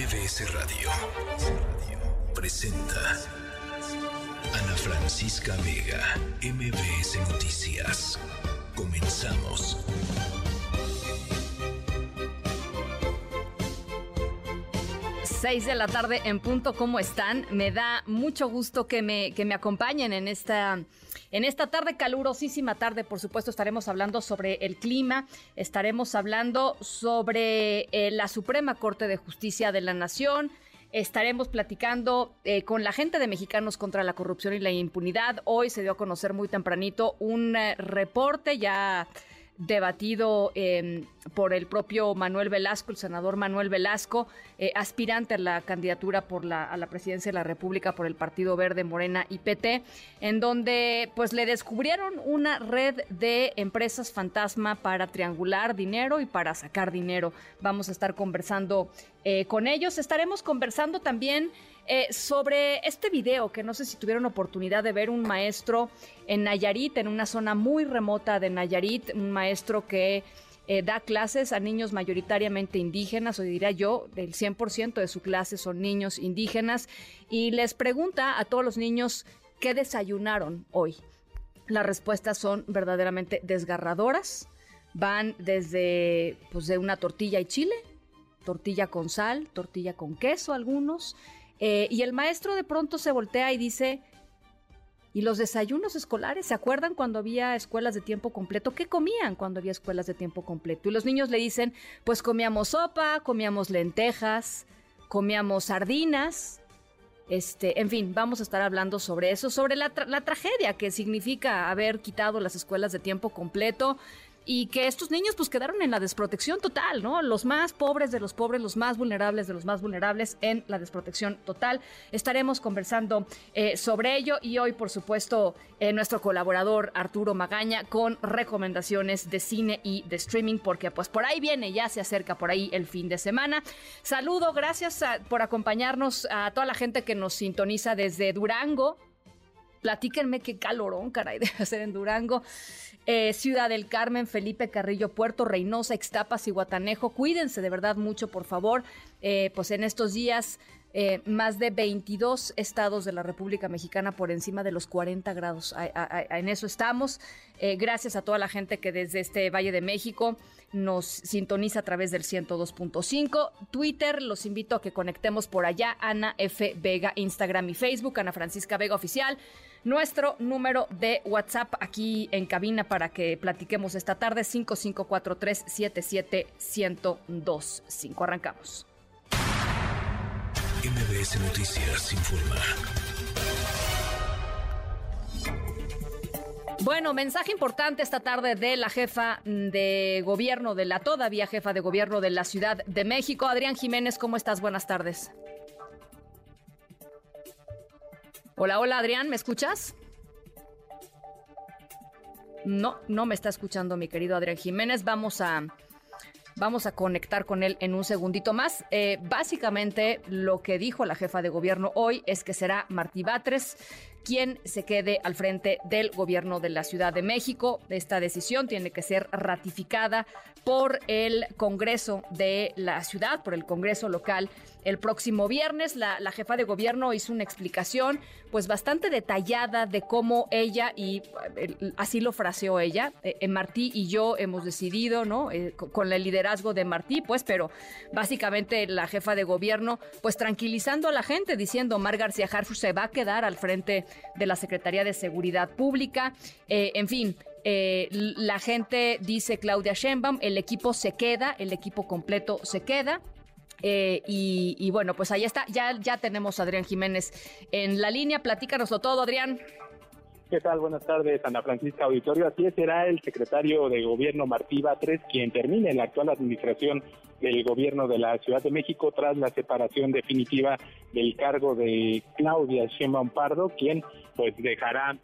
MBS Radio presenta Ana Francisca Vega, MBS Noticias. Comenzamos. Seis de la tarde en punto, ¿cómo están? Me da mucho gusto que me, que me acompañen en esta en esta tarde, calurosísima tarde, por supuesto, estaremos hablando sobre el clima, estaremos hablando sobre eh, la Suprema Corte de Justicia de la Nación. Estaremos platicando eh, con la gente de Mexicanos contra la Corrupción y la Impunidad. Hoy se dio a conocer muy tempranito un eh, reporte ya debatido em, por el propio Manuel Velasco, el senador Manuel Velasco, eh, aspirante a la candidatura por la, a la presidencia de la República por el Partido Verde, Morena y PT, en donde pues le descubrieron una red de empresas fantasma para triangular dinero y para sacar dinero. Vamos a estar conversando eh, con ellos. Estaremos conversando también eh, sobre este video que no sé si tuvieron oportunidad de ver un maestro en Nayarit, en una zona muy remota de Nayarit, un maestro que eh, da clases a niños mayoritariamente indígenas, o diría yo, del 100% de su clase son niños indígenas, y les pregunta a todos los niños qué desayunaron hoy. Las respuestas son verdaderamente desgarradoras. Van desde pues, de una tortilla y chile, tortilla con sal, tortilla con queso algunos, eh, y el maestro de pronto se voltea y dice, ¿y los desayunos escolares? ¿Se acuerdan cuando había escuelas de tiempo completo? ¿Qué comían cuando había escuelas de tiempo completo? Y los niños le dicen, pues comíamos sopa, comíamos lentejas, comíamos sardinas. Este, en fin, vamos a estar hablando sobre eso, sobre la, la tragedia que significa haber quitado las escuelas de tiempo completo, y que estos niños pues quedaron en la desprotección total, ¿no? Los más pobres de los pobres, los más vulnerables de los más vulnerables en la desprotección total. Estaremos conversando eh, sobre ello y hoy, por supuesto, eh, nuestro colaborador Arturo Magaña con recomendaciones de cine y de streaming, porque pues por ahí viene, ya se acerca por ahí el fin de semana. Saludo, gracias por acompañarnos a toda la gente que nos sintoniza desde Durango, Platíquenme qué calorón, caray, debe ser en Durango. Eh, Ciudad del Carmen, Felipe Carrillo, Puerto Reynosa, Ixtapas y Guatanejo. Cuídense de verdad mucho, por favor. Eh, pues en estos días eh, más de 22 estados de la República Mexicana por encima de los 40 grados. en eso estamos. Gracias a toda la gente que desde este Valle de México nos sintoniza a través del 102.5. Twitter, los invito a que conectemos por allá. Ana F. Vega, Instagram y Facebook. Ana Francisca Vega Oficial. Nuestro número de WhatsApp aquí en cabina para que platiquemos esta tarde, 5543 77125. Arrancamos. MBS Noticias informa. Bueno, mensaje importante esta tarde de la jefa de gobierno, de la todavía jefa de gobierno de la Ciudad de México. Adrián Jiménez, ¿cómo estás? Buenas tardes. Hola, hola Adrián, ¿me escuchas? No, no me está escuchando mi querido Adrián Jiménez. Vamos a Vamos a conectar con él en un segundito más. Eh, básicamente lo que dijo la jefa de gobierno hoy es que será Martí Batres quien se quede al frente del gobierno de la Ciudad de México. Esta decisión tiene que ser ratificada por el Congreso de la ciudad, por el Congreso local. El próximo viernes la, jefa de gobierno hizo una explicación pues bastante detallada de cómo ella, y eh, así lo fraseó ella, eh, Martí y yo hemos decidido, ¿no? Eh, con el liderazgo de Martí, pues, pero básicamente la jefa de gobierno pues tranquilizando a la gente, diciendo Mar García Harfuch se va a quedar al frente de la Secretaría de Seguridad Pública. Eh, en fin, eh, la gente dice Claudia Sheinbaum, el equipo se queda, el equipo completo se queda. Eh, y, bueno, pues ahí está, ya, ya tenemos a Adrián Jiménez en la línea. Platícanoslo todo, Adrián. ¿Qué tal? Buenas tardes, Ana Francisca Auditorio. Así será el secretario de Gobierno Martí Batres quien termine la actual administración del Gobierno de la Ciudad de México tras la separación definitiva del cargo de Claudia Sheinbaum Pardo, quien pues dejará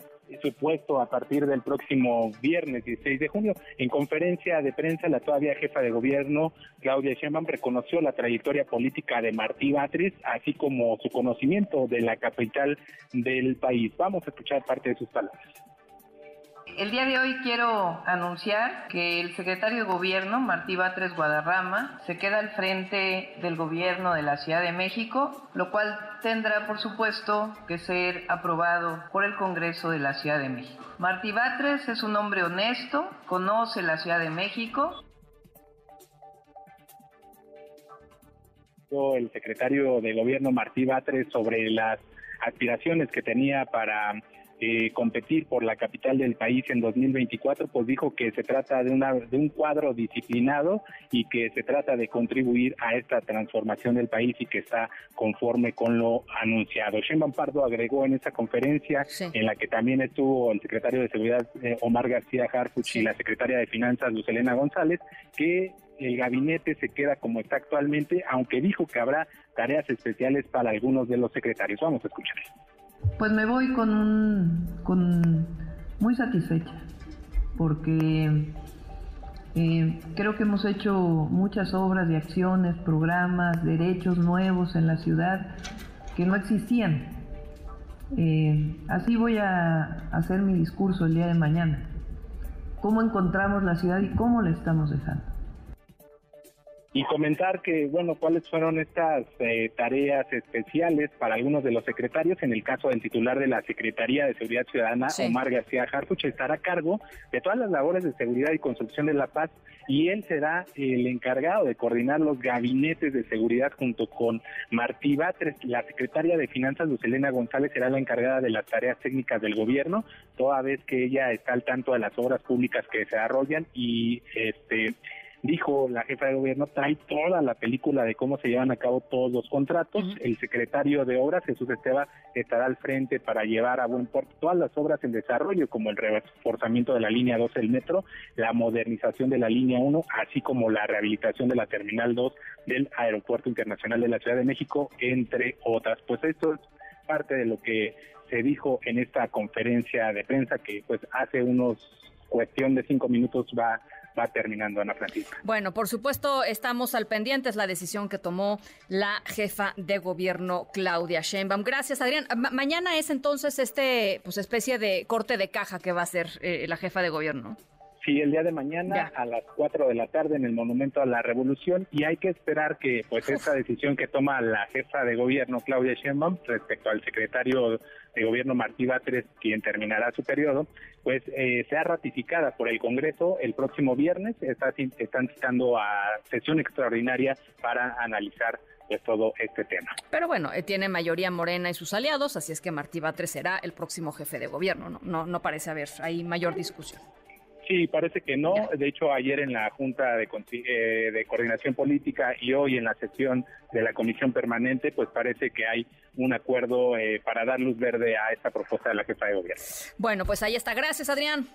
su puesto a partir del próximo viernes 16 de junio. En conferencia de prensa, la todavía jefa de gobierno, Claudia Sheinbaum, reconoció la trayectoria política de Martí Batres, así como su conocimiento de la capital del país. Vamos a escuchar parte de sus palabras. El día de hoy quiero anunciar que el secretario de Gobierno, Martí Batres Guadarrama, se queda al frente del gobierno de la Ciudad de México, lo cual tendrá, por supuesto, que ser aprobado por el Congreso de la Ciudad de México. Martí Batres es un hombre honesto, conoce la Ciudad de México. El secretario de Gobierno Martí Batres sobre las aspiraciones que tenía para eh, competir por la capital del país en 2024, pues dijo que se trata de, una, de un cuadro disciplinado y que se trata de contribuir a esta transformación del país y que está conforme con lo anunciado. Sheinbaum Pardo agregó en esa conferencia, en la que también estuvo el secretario de Seguridad eh, Omar García Harfuch y la secretaria de Finanzas Lucelena González, que el gabinete se queda como está actualmente, aunque dijo que habrá tareas especiales para algunos de los secretarios. Vamos a escuchar. Pues me voy con muy satisfecha porque eh, creo que hemos hecho muchas obras y acciones, programas, derechos nuevos en la ciudad que no existían. Eh, así voy a hacer mi discurso el día de mañana. ¿Cómo encontramos la ciudad y cómo la estamos dejando? Y comentar que, bueno, cuáles fueron estas eh, tareas especiales para algunos de los secretarios. En el caso del titular de la Secretaría de Seguridad Ciudadana, Omar García Harfuch, estará a cargo de todas las labores de seguridad y construcción de la paz y él será el encargado de coordinar los gabinetes de seguridad junto con Martí Batres. La secretaria de Finanzas, Lucelena González, será la encargada de las tareas técnicas del gobierno, toda vez que ella está al tanto de las obras públicas que se desarrollan y este dijo la jefa de gobierno, trae toda la película de cómo se llevan a cabo todos los contratos. El secretario de Obras, Jesús Esteba, estará al frente para llevar a buen puerto todas las obras en desarrollo, como el reforzamiento de la línea 2 del metro, la modernización de la línea 1, así como la rehabilitación de la terminal 2 del Aeropuerto Internacional de la Ciudad de México, entre otras. Pues esto es parte de lo que se dijo en esta conferencia de prensa que pues hace unos cuestión de cinco minutos va va terminando, Ana Francisca. Bueno, por supuesto, estamos al pendiente, es la decisión que tomó la jefa de gobierno, Claudia Sheinbaum. Gracias, Adrián. mañana es entonces este, pues, especie de corte de caja que va a hacer eh, la jefa de gobierno. Sí, el día de mañana a las 4 de la tarde en el Monumento a la Revolución y hay que esperar que pues esta decisión que toma la jefa de gobierno Claudia Sheinbaum respecto al secretario de gobierno Martí Batres, quien terminará su periodo, pues eh, sea ratificada por el Congreso el próximo viernes. Está, están citando a sesión extraordinaria para analizar pues, todo este tema. Pero bueno, eh, tiene mayoría Morena y sus aliados, así es que Martí Batres será el próximo jefe de gobierno. No, no, no parece haber ahí mayor discusión. Sí, parece que no. De hecho, ayer en la Junta de, eh, de, Coordinación Política y hoy en la sesión de la Comisión Permanente, pues parece que hay un acuerdo eh, para dar luz verde a esta propuesta de la jefa de gobierno. Bueno, pues ahí está. Gracias, Adrián.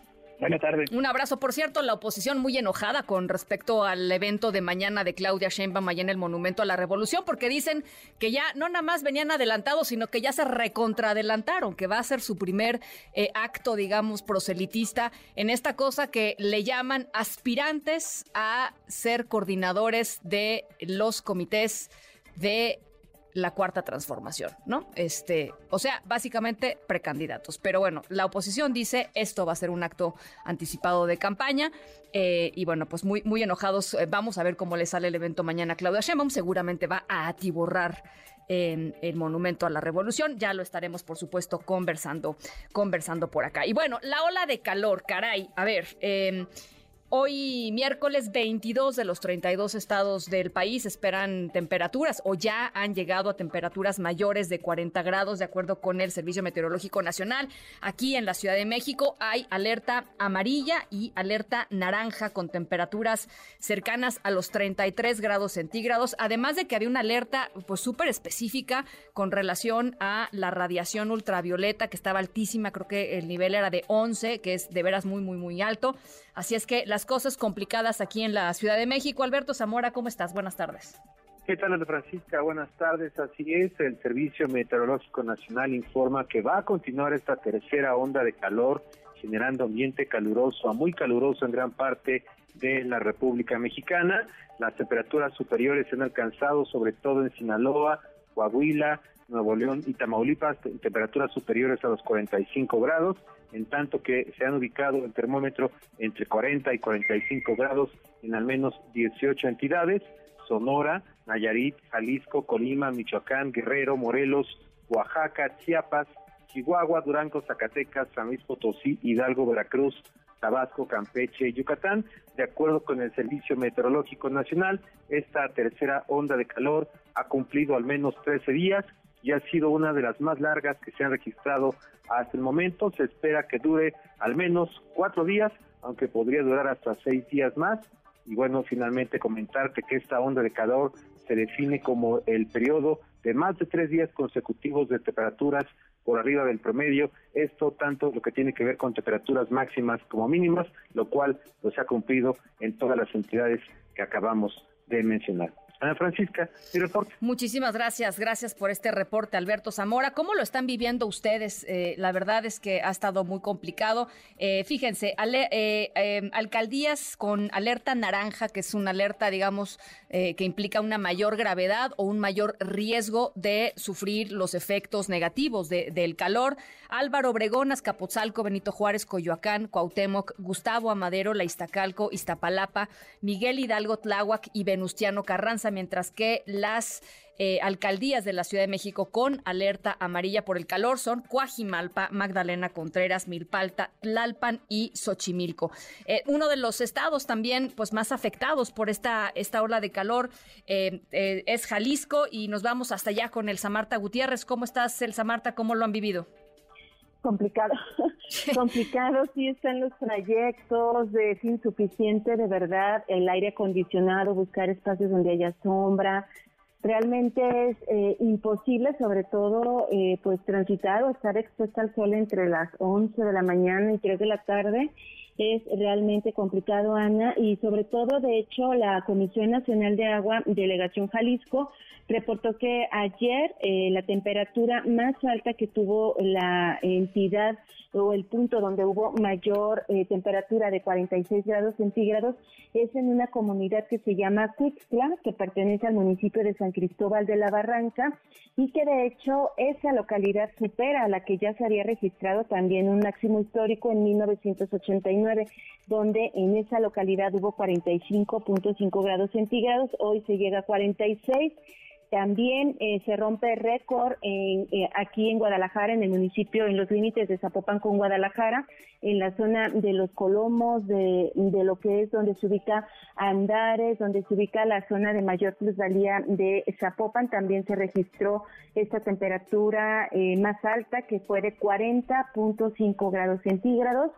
Buenas tardes. Un abrazo. Por cierto, la oposición muy enojada con respecto al evento de mañana de Claudia Sheinbaum allá en el Monumento a la Revolución, porque dicen que ya no nada más venían adelantados, sino que ya se recontraadelantaron, que va a ser su primer eh, acto, digamos, proselitista en esta cosa que le llaman aspirantes a ser coordinadores de los comités de la cuarta transformación, ¿no? Este, o sea, básicamente precandidatos. Pero bueno, la oposición dice esto va a ser un acto anticipado de campaña eh, y bueno, pues muy, muy enojados. Eh, vamos a ver cómo le sale el evento mañana a Claudia Sheinbaum. Seguramente va a atiborrar el Monumento a la Revolución. Ya lo estaremos, por supuesto, conversando, conversando por acá. Y bueno, la ola de calor, caray. A ver, eh, Hoy miércoles 22 de los 32 estados del país esperan temperaturas o ya han llegado a temperaturas mayores de 40 grados de acuerdo con el Servicio Meteorológico Nacional. Aquí en la Ciudad de México hay alerta amarilla y alerta naranja con temperaturas cercanas a los 33 grados centígrados, además de que había una alerta pues súper específica con relación a la radiación ultravioleta que estaba altísima, creo que el nivel era de 11, que es de veras muy muy muy alto. Así es que cosas complicadas aquí en la Ciudad de México. Alberto Zamora, ¿cómo estás? Buenas tardes. ¿Qué tal, Ana Francisca? Buenas tardes. Así es, el Servicio Meteorológico Nacional informa que va a continuar esta tercera onda de calor, generando ambiente caluroso a muy caluroso en gran parte de la República Mexicana. Las temperaturas superiores se han alcanzado sobre todo en Sinaloa, Coahuila, Nuevo León y Tamaulipas, temperaturas superiores a los 45 grados, en tanto que se han ubicado el termómetro entre 40 y 45 grados en al menos 18 entidades, Sonora, Nayarit, Jalisco, Colima, Michoacán, Guerrero, Morelos, Oaxaca, Chiapas, Chihuahua, Durango, Zacatecas, San Luis Potosí, Hidalgo, Veracruz, Tabasco, Campeche y Yucatán. De acuerdo con el Servicio Meteorológico Nacional, esta tercera onda de calor ha cumplido al menos 13 días y ha sido una de las más largas que se han registrado hasta el momento. Se espera que dure al menos cuatro días, aunque podría durar hasta seis días más. Y bueno, finalmente comentarte que esta onda de calor se define como el periodo de más de tres días consecutivos de temperaturas por arriba del promedio. Esto tanto lo que tiene que ver con temperaturas máximas como mínimas, lo cual pues, se ha cumplido en todas las entidades que acabamos de mencionar. Ana Francisca, mi reporte. Muchísimas gracias, gracias por este reporte, Alberto Zamora. ¿Cómo lo están viviendo ustedes? Eh, la verdad es que ha estado muy complicado. Eh, fíjense, eh, em, alcaldías con alerta naranja, que es una alerta, digamos, que implica una mayor gravedad o un mayor riesgo de sufrir los efectos negativos del calor. Álvaro Obregón, Azcapotzalco, Benito Juárez, Coyoacán, Cuauhtémoc, Gustavo Amadero, La Iztacalco, Iztapalapa, Miguel Hidalgo Tláhuac y Venustiano Carranza mientras que las eh, alcaldías de la Ciudad de México con alerta amarilla por el calor son Cuajimalpa, Magdalena Contreras, Milpalta, Tlalpan y Xochimilco. Eh, uno de los estados también pues más afectados por esta, esta ola de calor eh, es Jalisco y nos vamos hasta allá con Elsa Marta Gutiérrez. ¿Cómo estás, Elsa Marta? ¿Cómo lo han vivido? Complicado, complicado sí están los trayectos, es insuficiente de verdad el aire acondicionado, buscar espacios donde haya sombra, realmente es eh, imposible sobre todo eh, pues transitar o estar expuesta al sol entre las 11 de la mañana y 3 de la tarde es realmente complicado, Ana, y sobre todo, de hecho, la Comisión Nacional de Agua, Delegación Jalisco, reportó que ayer eh, la temperatura más alta que tuvo la entidad o el punto donde hubo mayor eh, temperatura de 46 grados centígrados es en una comunidad que se llama Cuixtla, que pertenece al municipio de San Cristóbal de la Barranca y que de hecho esa localidad supera a la que ya se había registrado también un máximo histórico en 1989, donde en esa localidad hubo 45.5 grados centígrados, hoy se llega a 46 también eh, se rompe récord en, eh, aquí en Guadalajara, en el municipio, en los límites de Zapopan con Guadalajara, en la zona de los Colomos, de, lo que es donde se ubica Andares, donde se ubica la zona de mayor plusvalía de Zapopan. También se registró esta temperatura eh, más alta, que fue de 40.5 grados centígrados.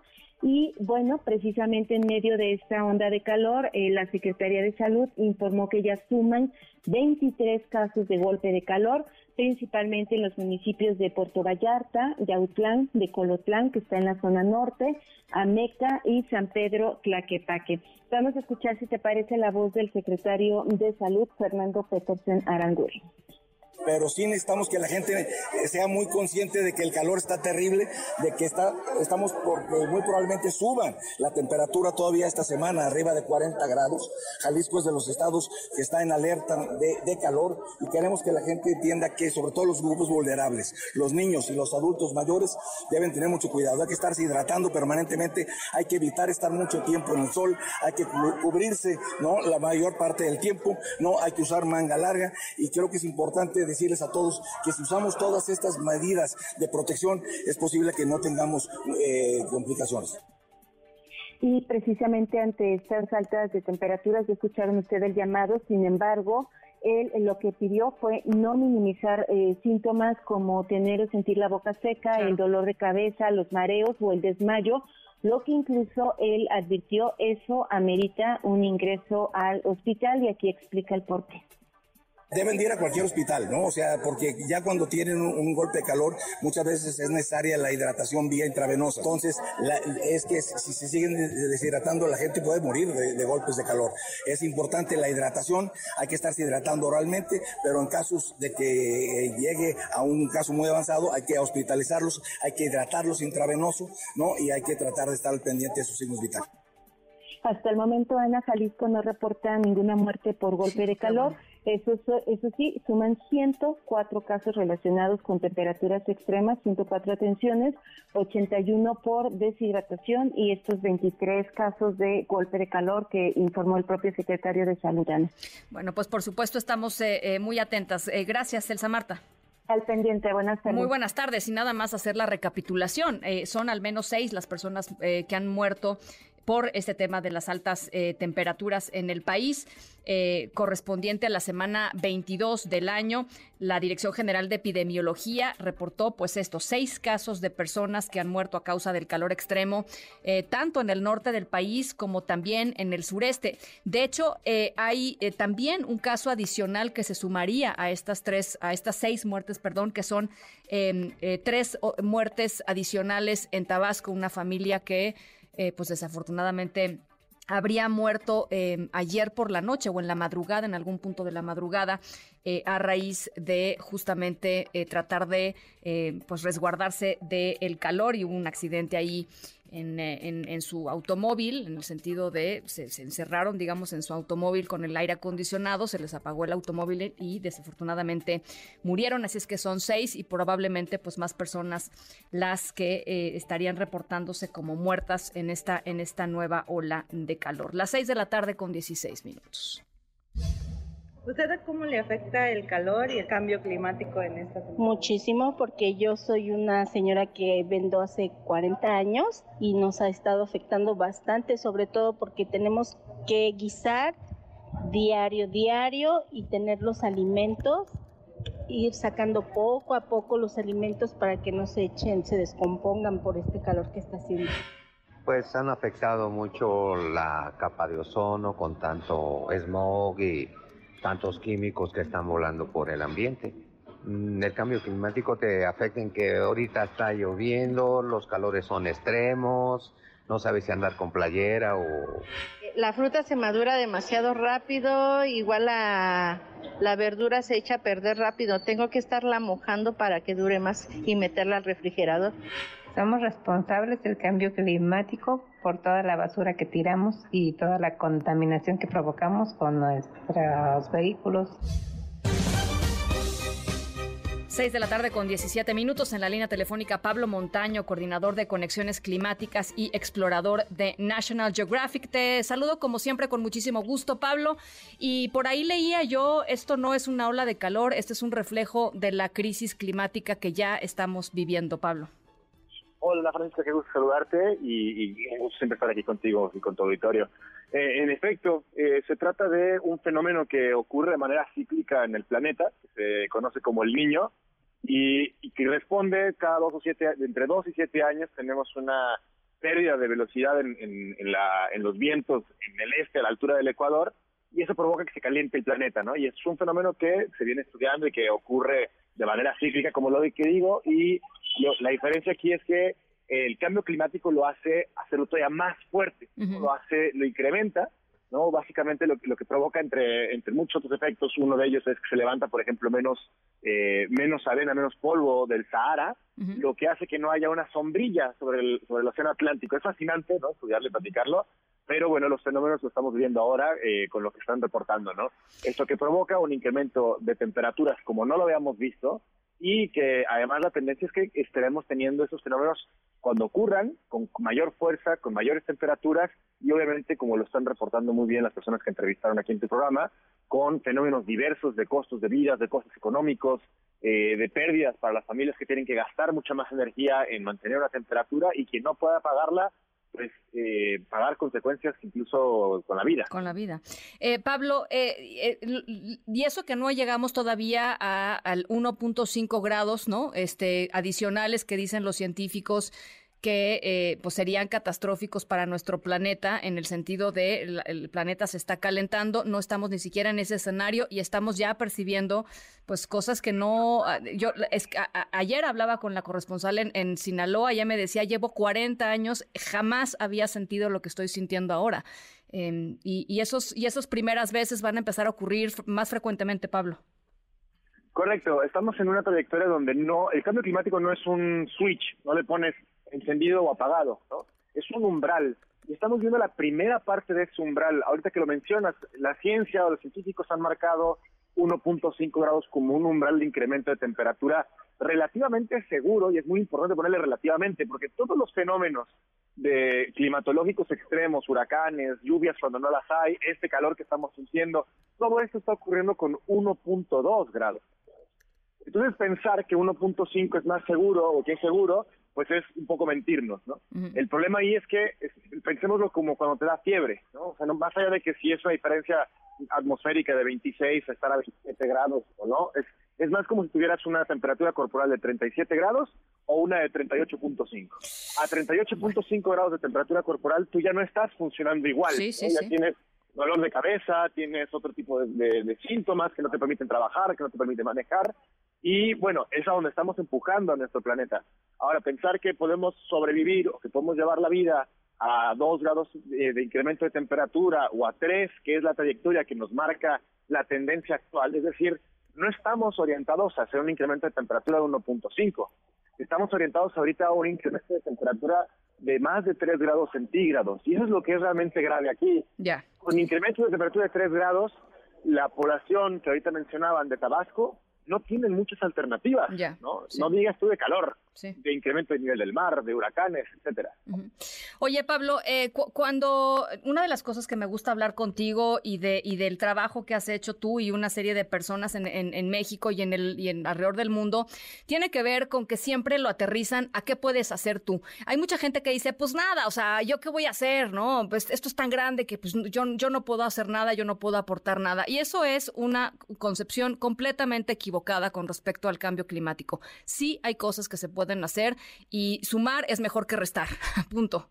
Y bueno, precisamente en medio de esta onda de calor, eh, la Secretaría de Salud informó que ya suman 23 casos de golpe de calor, principalmente en los municipios de Puerto Vallarta, Yautlán, de Colotlán, que está en la zona norte, Ameca y San Pedro Tlaquepaque. Vamos a escuchar si te parece la voz del secretario de Salud, Fernando Petersen Aranguren pero sí necesitamos que la gente sea muy consciente de que el calor está terrible, de que está, estamos porque muy probablemente suban la temperatura todavía esta semana, arriba de 40 grados. Jalisco es de los estados que está en alerta de, de calor y queremos que la gente entienda que sobre todo los grupos vulnerables, los niños y los adultos mayores deben tener mucho cuidado, hay que estarse hidratando permanentemente, hay que evitar estar mucho tiempo en el sol, hay que cubrirse, ¿no? La mayor parte del tiempo, no hay que usar manga larga y creo que es importante decirles a todos que si usamos todas estas medidas de protección es posible que no tengamos eh, complicaciones. Y precisamente ante estas altas de temperaturas, escucharon ustedes el llamado, sin embargo, él lo que pidió fue no minimizar eh, síntomas como tener o sentir la boca seca, el dolor de cabeza, los mareos o el desmayo, lo que incluso él advirtió, eso amerita un ingreso al hospital y aquí explica el porqué deben ir a cualquier hospital, ¿no? O sea, porque ya cuando tienen un, golpe de calor, muchas veces es necesaria la hidratación vía intravenosa. Entonces, es que si se siguen deshidratando, la gente puede morir de, golpes de calor. Es importante la hidratación, hay que estarse hidratando oralmente, pero en casos de que llegue a un caso muy avanzado, hay que hospitalizarlos, hay que hidratarlos intravenoso, ¿no? Y hay que tratar de estar al pendiente de sus signos vitales. Hasta el momento, Ana Jalisco no reporta ninguna muerte por golpe de calor. Eso, eso sí, suman 104 casos relacionados con temperaturas extremas, 104 atenciones, 81 por deshidratación y estos 23 casos de golpe de calor que informó el propio secretario de Salud. Bueno, pues por supuesto estamos eh, eh, muy atentas. Eh, gracias, Elsa Marta. Al pendiente, buenas tardes. Muy buenas tardes y nada más hacer la recapitulación. son al menos seis las personas que han muerto por este tema de las altas eh, temperaturas en el país. Eh, correspondiente a la semana 22 del año, la Dirección General de Epidemiología reportó pues estos seis casos de personas que han muerto a causa del calor extremo, eh, tanto en el norte del país como también en el sureste. De hecho, hay también un caso adicional que se sumaría a estas tres, a estas seis muertes, perdón, que son em, tres muertes adicionales en Tabasco, una familia que eh, pues desafortunadamente habría muerto eh, ayer por la noche o en la madrugada, en algún punto de la madrugada, eh, a raíz de justamente tratar de pues resguardarse del calor y hubo un accidente ahí eh, en, su automóvil, en el sentido de se, encerraron, digamos, en su automóvil con el aire acondicionado, se les apagó el automóvil y desafortunadamente murieron. Así es que son seis y probablemente pues más personas las que eh, estarían reportándose como muertas en esta, en esta nueva ola de calor. Las seis de la tarde con 16 minutos. ¿Usted cómo le afecta el calor y el cambio climático en esta Muchísimo, porque yo soy una señora que vendo hace 40 años y nos ha estado afectando bastante, sobre todo porque tenemos que guisar diario, diario y tener los alimentos, ir sacando poco a poco los alimentos para que no se echen, se descompongan por este calor que está haciendo. Pues han afectado mucho la capa de ozono con tanto smog y tantos químicos que están volando por el ambiente. Mm, el cambio climático te afecta en que ahorita está lloviendo, los calores son extremos, no sabes si andar con playera o... La fruta se madura demasiado rápido, igual la, la verdura se echa a perder rápido. Tengo que estarla mojando para que dure más y meterla al refrigerador. Somos responsables del cambio climático por toda la basura que tiramos y toda la contaminación que provocamos con nuestros vehículos. 6 de la tarde con 17 minutos en la línea telefónica Pablo Montaño, coordinador de conexiones climáticas y explorador de National Geographic. Te saludo como siempre con muchísimo gusto, Pablo. Y por ahí leía yo, esto no es una ola de calor, este es un reflejo de la crisis climática que ya estamos viviendo, Pablo. Hola Francisca, qué gusto saludarte y, y gusto siempre estar aquí contigo y con tu auditorio. Eh, en efecto, eh, se trata de un fenómeno que ocurre de manera cíclica en el planeta, que se conoce como el niño, y, que responde cada dos o siete, entre dos y siete años tenemos una pérdida de velocidad en, en, la, en los vientos en el este, a la altura del Ecuador, y eso provoca que se caliente el planeta, ¿no? Y es un fenómeno que se viene estudiando y que ocurre de manera cíclica, como lo que digo, y la diferencia aquí es que el cambio climático lo hace hacerlo todavía más fuerte, lo hace, lo incrementa, ¿no? Básicamente lo, lo que provoca entre, entre muchos otros efectos, uno de ellos es que se levanta, por ejemplo, menos, eh, menos arena, menos polvo del Sahara, lo que hace que no haya una sombrilla sobre el, sobre el océano Atlántico. Es fascinante, ¿no? Estudiarlo y platicarlo, pero bueno, los fenómenos lo estamos viendo ahora eh, con lo que están reportando, ¿no? Esto que provoca un incremento de temperaturas como no lo habíamos visto, y que además la tendencia es que estaremos teniendo esos fenómenos cuando ocurran con mayor fuerza, con mayores temperaturas y obviamente, como lo están reportando muy bien las personas que entrevistaron aquí en tu programa, con fenómenos diversos de costos de vida, de costos económicos, eh, de pérdidas para las familias que tienen que gastar mucha más energía en mantener una temperatura y quien no pueda pagarla pues eh, pagar consecuencias incluso con la vida. Con la vida. Eh, Pablo, eh, y eso que no llegamos todavía a, al 1.5 grados, ¿no? Este, adicionales que dicen los científicos que eh, pues serían catastróficos para nuestro planeta en el sentido de el, planeta se está calentando, no estamos ni siquiera en ese escenario y estamos ya percibiendo pues cosas que no ah, yo es, ayer hablaba con la corresponsal en, en, Sinaloa, ella me decía, llevo 40 años, jamás había sentido lo que estoy sintiendo ahora. Em, y, y, esos y esas primeras veces van a empezar a ocurrir más frecuentemente, Pablo. Correcto, estamos en una trayectoria donde no el cambio climático no es un switch, no le pones encendido o apagado, ¿no? Es un umbral. Y estamos viendo la primera parte de ese umbral. Ahorita que lo mencionas, la ciencia o los científicos han marcado 1.5 grados como un umbral de incremento de temperatura relativamente seguro, y es muy importante ponerle relativamente, porque todos los fenómenos de climatológicos extremos, huracanes, lluvias cuando no las hay, este calor que estamos sintiendo, todo esto está ocurriendo con 1.2 grados. Entonces pensar que 1.5 es más seguro o que es seguro, pues es un poco mentirnos, ¿no? El problema ahí es que pensémoslo como cuando te da fiebre, ¿no? O sea, no, más allá de que si es una diferencia atmosférica de 26 a estar a 27 grados o no, es, es más como si tuvieras una temperatura corporal de 37 grados o una de 38.5. A 38.5 grados de temperatura corporal tú ya no estás funcionando igual, Sí, sí, ya sí. tienes dolor de cabeza, tienes otro tipo de, de- de síntomas que no te permiten trabajar, que no te permiten manejar. Y bueno, es a donde estamos empujando a nuestro planeta. Ahora, pensar que podemos sobrevivir o que podemos llevar la vida a dos grados de, de incremento de temperatura o a tres, que es la trayectoria que nos marca la tendencia actual, es decir, no estamos orientados a hacer un incremento de temperatura de 1.5. Estamos orientados ahorita a un incremento de temperatura de más de 3 grados centígrados. Y eso es lo que es realmente grave aquí. Ya. Con incremento de temperatura de 3 grados, la población que ahorita mencionaban de Tabasco no tienen muchas alternativas. Ya, ¿no? sí. no digas tú de calor, Sí. de incremento de nivel del mar, de huracanes, etcétera. Oye, Pablo, eh, cu- cuando una de las cosas que me gusta hablar contigo y de y del trabajo que has hecho tú y una serie de personas en, en- en México y en el y en alrededor del mundo tiene que ver con que siempre lo aterrizan a qué puedes hacer tú. Hay mucha gente que dice, pues nada, o sea, yo qué voy a hacer, no, pues esto es tan grande que pues yo yo no puedo hacer nada, yo no puedo aportar nada y eso es una concepción completamente equivocada con respecto al cambio climático. Sí hay cosas que se pueden hacer y sumar es mejor que restar. Punto.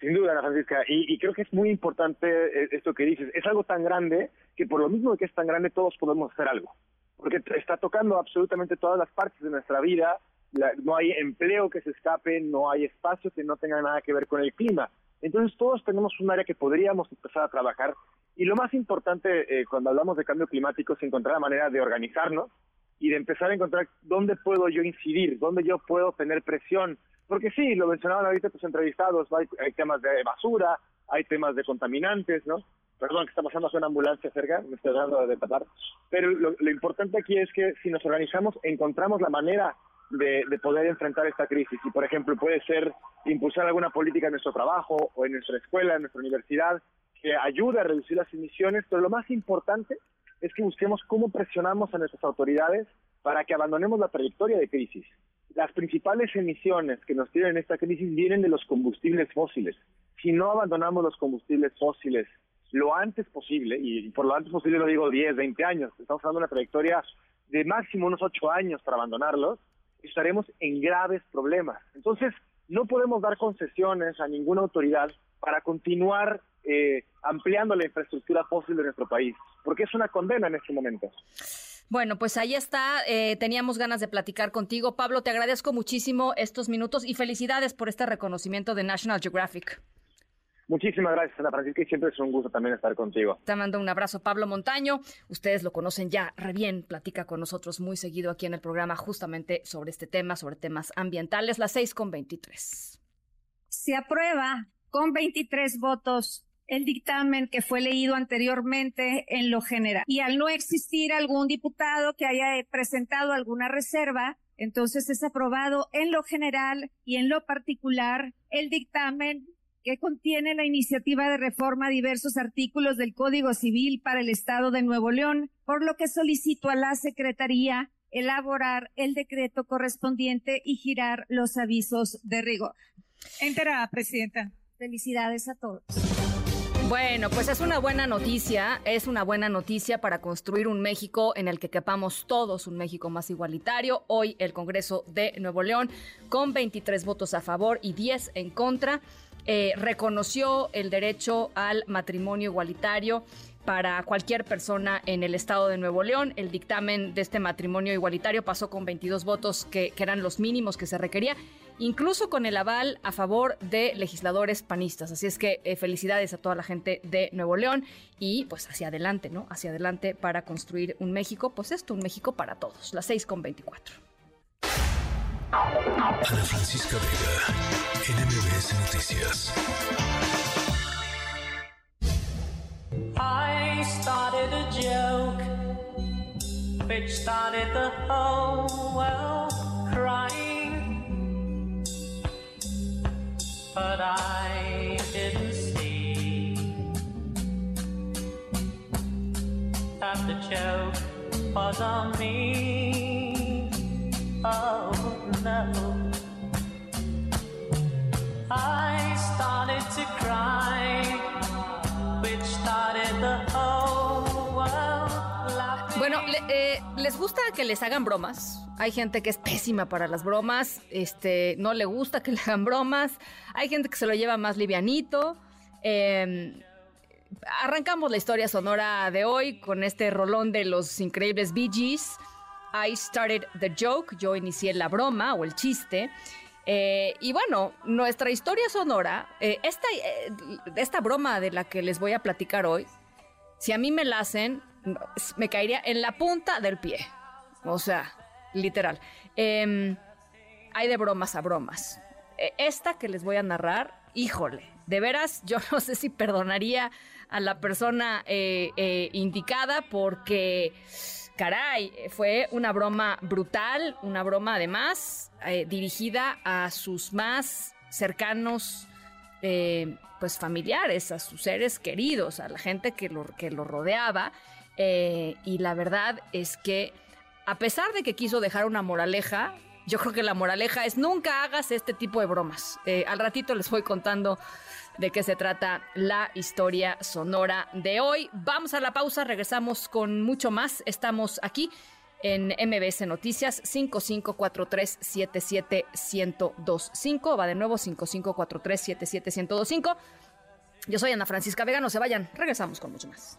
Sin duda, Ana Francisca, y, y creo que es muy importante eh, esto que dices. Es algo tan grande que por lo mismo que es tan grande todos podemos hacer algo. Porque está tocando absolutamente todas las partes de nuestra vida. La- no hay empleo que se escape, no hay espacio que no tenga nada que ver con el clima. Entonces todos tenemos un área que podríamos empezar a trabajar. Y lo más importante eh, cuando hablamos de cambio climático es encontrar la manera de organizarnos y de empezar a encontrar dónde puedo yo incidir, dónde yo puedo tener presión. Porque sí, lo mencionaban ahorita tus entrevistados, hay, hay temas de basura, hay temas de contaminantes, ¿no? Perdón, que está pasando una ambulancia cerca, me estoy dando de tapar. Pero lo, lo importante aquí es que si nos organizamos, encontramos la manera de, de poder enfrentar esta crisis. Y, por ejemplo, puede ser impulsar alguna política en nuestro trabajo o en nuestra escuela, en nuestra universidad, que ayude a reducir las emisiones, pero lo más importante es que busquemos cómo presionamos a nuestras autoridades para que abandonemos la trayectoria de crisis. Las principales emisiones que nos tienen en esta crisis vienen de los combustibles fósiles. Si no abandonamos los combustibles fósiles lo antes posible, y por lo antes posible lo digo 10, 20 años, estamos hablando de una trayectoria de máximo unos 8 años para abandonarlos, estaremos en graves problemas. Entonces, no podemos dar concesiones a ninguna autoridad para continuar eh, ampliando la infraestructura fósil de nuestro país, porque es una condena en este momento. Bueno, pues ahí está. eh, teníamos ganas de platicar contigo. Pablo, te agradezco muchísimo estos minutos y felicidades por este reconocimiento de National Geographic. Muchísimas gracias, Ana Francisca, y siempre es un gusto también estar contigo. Te mando un abrazo, Pablo Montaño. Ustedes lo conocen ya re bien, platica con nosotros muy seguido aquí en el programa justamente sobre este tema, sobre temas ambientales, las 6 con 23. Se aprueba con 23 votos el dictamen que fue leído anteriormente en lo general. Y al no existir algún diputado que haya presentado alguna reserva, entonces es aprobado en lo general y en lo particular el dictamen que contiene la iniciativa de reforma a diversos artículos del Código Civil para el Estado de Nuevo León, por lo que solicito a la Secretaría elaborar el decreto correspondiente y girar los avisos de rigor. Enterada, Presidenta. Felicidades a todos. Bueno, pues es una buena noticia, es una buena noticia para construir un México en el que quepamos todos, un México más igualitario. Hoy el Congreso de Nuevo León, con 23 votos a favor y 10 en contra, eh, reconoció el derecho al matrimonio igualitario para cualquier persona en el estado de Nuevo León. El dictamen de este matrimonio igualitario pasó con 22 votos que, que eran los mínimos que se requería, incluso con el aval a favor de legisladores panistas. Así es que eh, felicidades a toda la gente de Nuevo León y pues hacia adelante, ¿no? Hacia adelante para construir un México, pues esto, un México para todos. Las 6 con 24. Ana Francisca Vega, NMBS Noticias. I started a joke. which started the whole world But I didn't see that the joke was on me. Oh no. I eh, ¿les gusta que les hagan bromas? Hay gente que es pésima para las bromas, este, no le gusta que le hagan bromas, hay gente que se lo lleva más livianito. eh, arrancamos la historia sonora de hoy con este rolón de los increíbles Bee. I started the joke, yo inicié la broma o el chiste. Eh, y bueno, nuestra historia sonora, eh, esta, esta broma de la que les voy a platicar hoy, si a mí me la hacen, me caería en la punta del pie. O sea, literal. Em, hay de bromas a bromas. Eh, Esta que les voy a narrar, híjole, de veras, yo no sé si perdonaría a la persona eh, eh, indicada porque, caray, fue una broma brutal, una broma además eh, dirigida a sus más cercanos pues familiares, a sus seres queridos, a la gente que lo, que lo rodeaba. Eh, y la verdad es que a pesar de que quiso dejar una moraleja, yo creo que la moraleja es nunca hagas este tipo de bromas. Eh, al ratito les voy contando de qué se trata la historia sonora de hoy. Vamos a la pausa, regresamos con mucho más. Estamos aquí en MBS Noticias 5543-77125. Va de nuevo 5543-77125. Yo soy Ana Francisca Vega, no se vayan, regresamos con mucho más.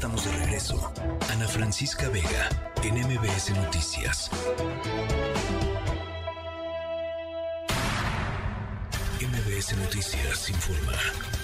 Estamos de regreso. Ana Francisca Vega en MBS Noticias. MBS Noticias informa.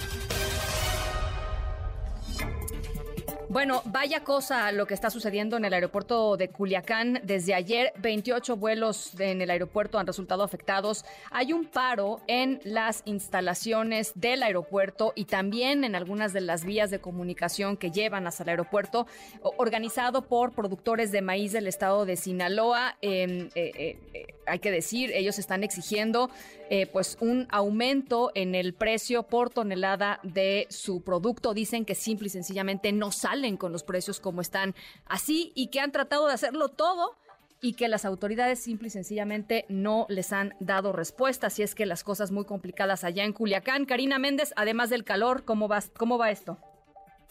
Bueno, vaya cosa lo que está sucediendo en el aeropuerto de Culiacán. Desde ayer, 28 vuelos en el aeropuerto han resultado afectados. Hay un paro en las instalaciones del aeropuerto y también en algunas de las vías de comunicación que llevan hasta el aeropuerto, organizado por productores de maíz del estado de Sinaloa. Eh, eh, eh, eh, hay que decir, ellos están exigiendo eh, pues un aumento en el precio por tonelada de su producto. Dicen que simple y sencillamente no salen con los precios como están así y que han tratado de hacerlo todo y que las autoridades simple y sencillamente no les han dado respuesta. Así es que las cosas muy complicadas allá en Culiacán. Karina Méndez, además del calor, ¿cómo va, cómo va esto?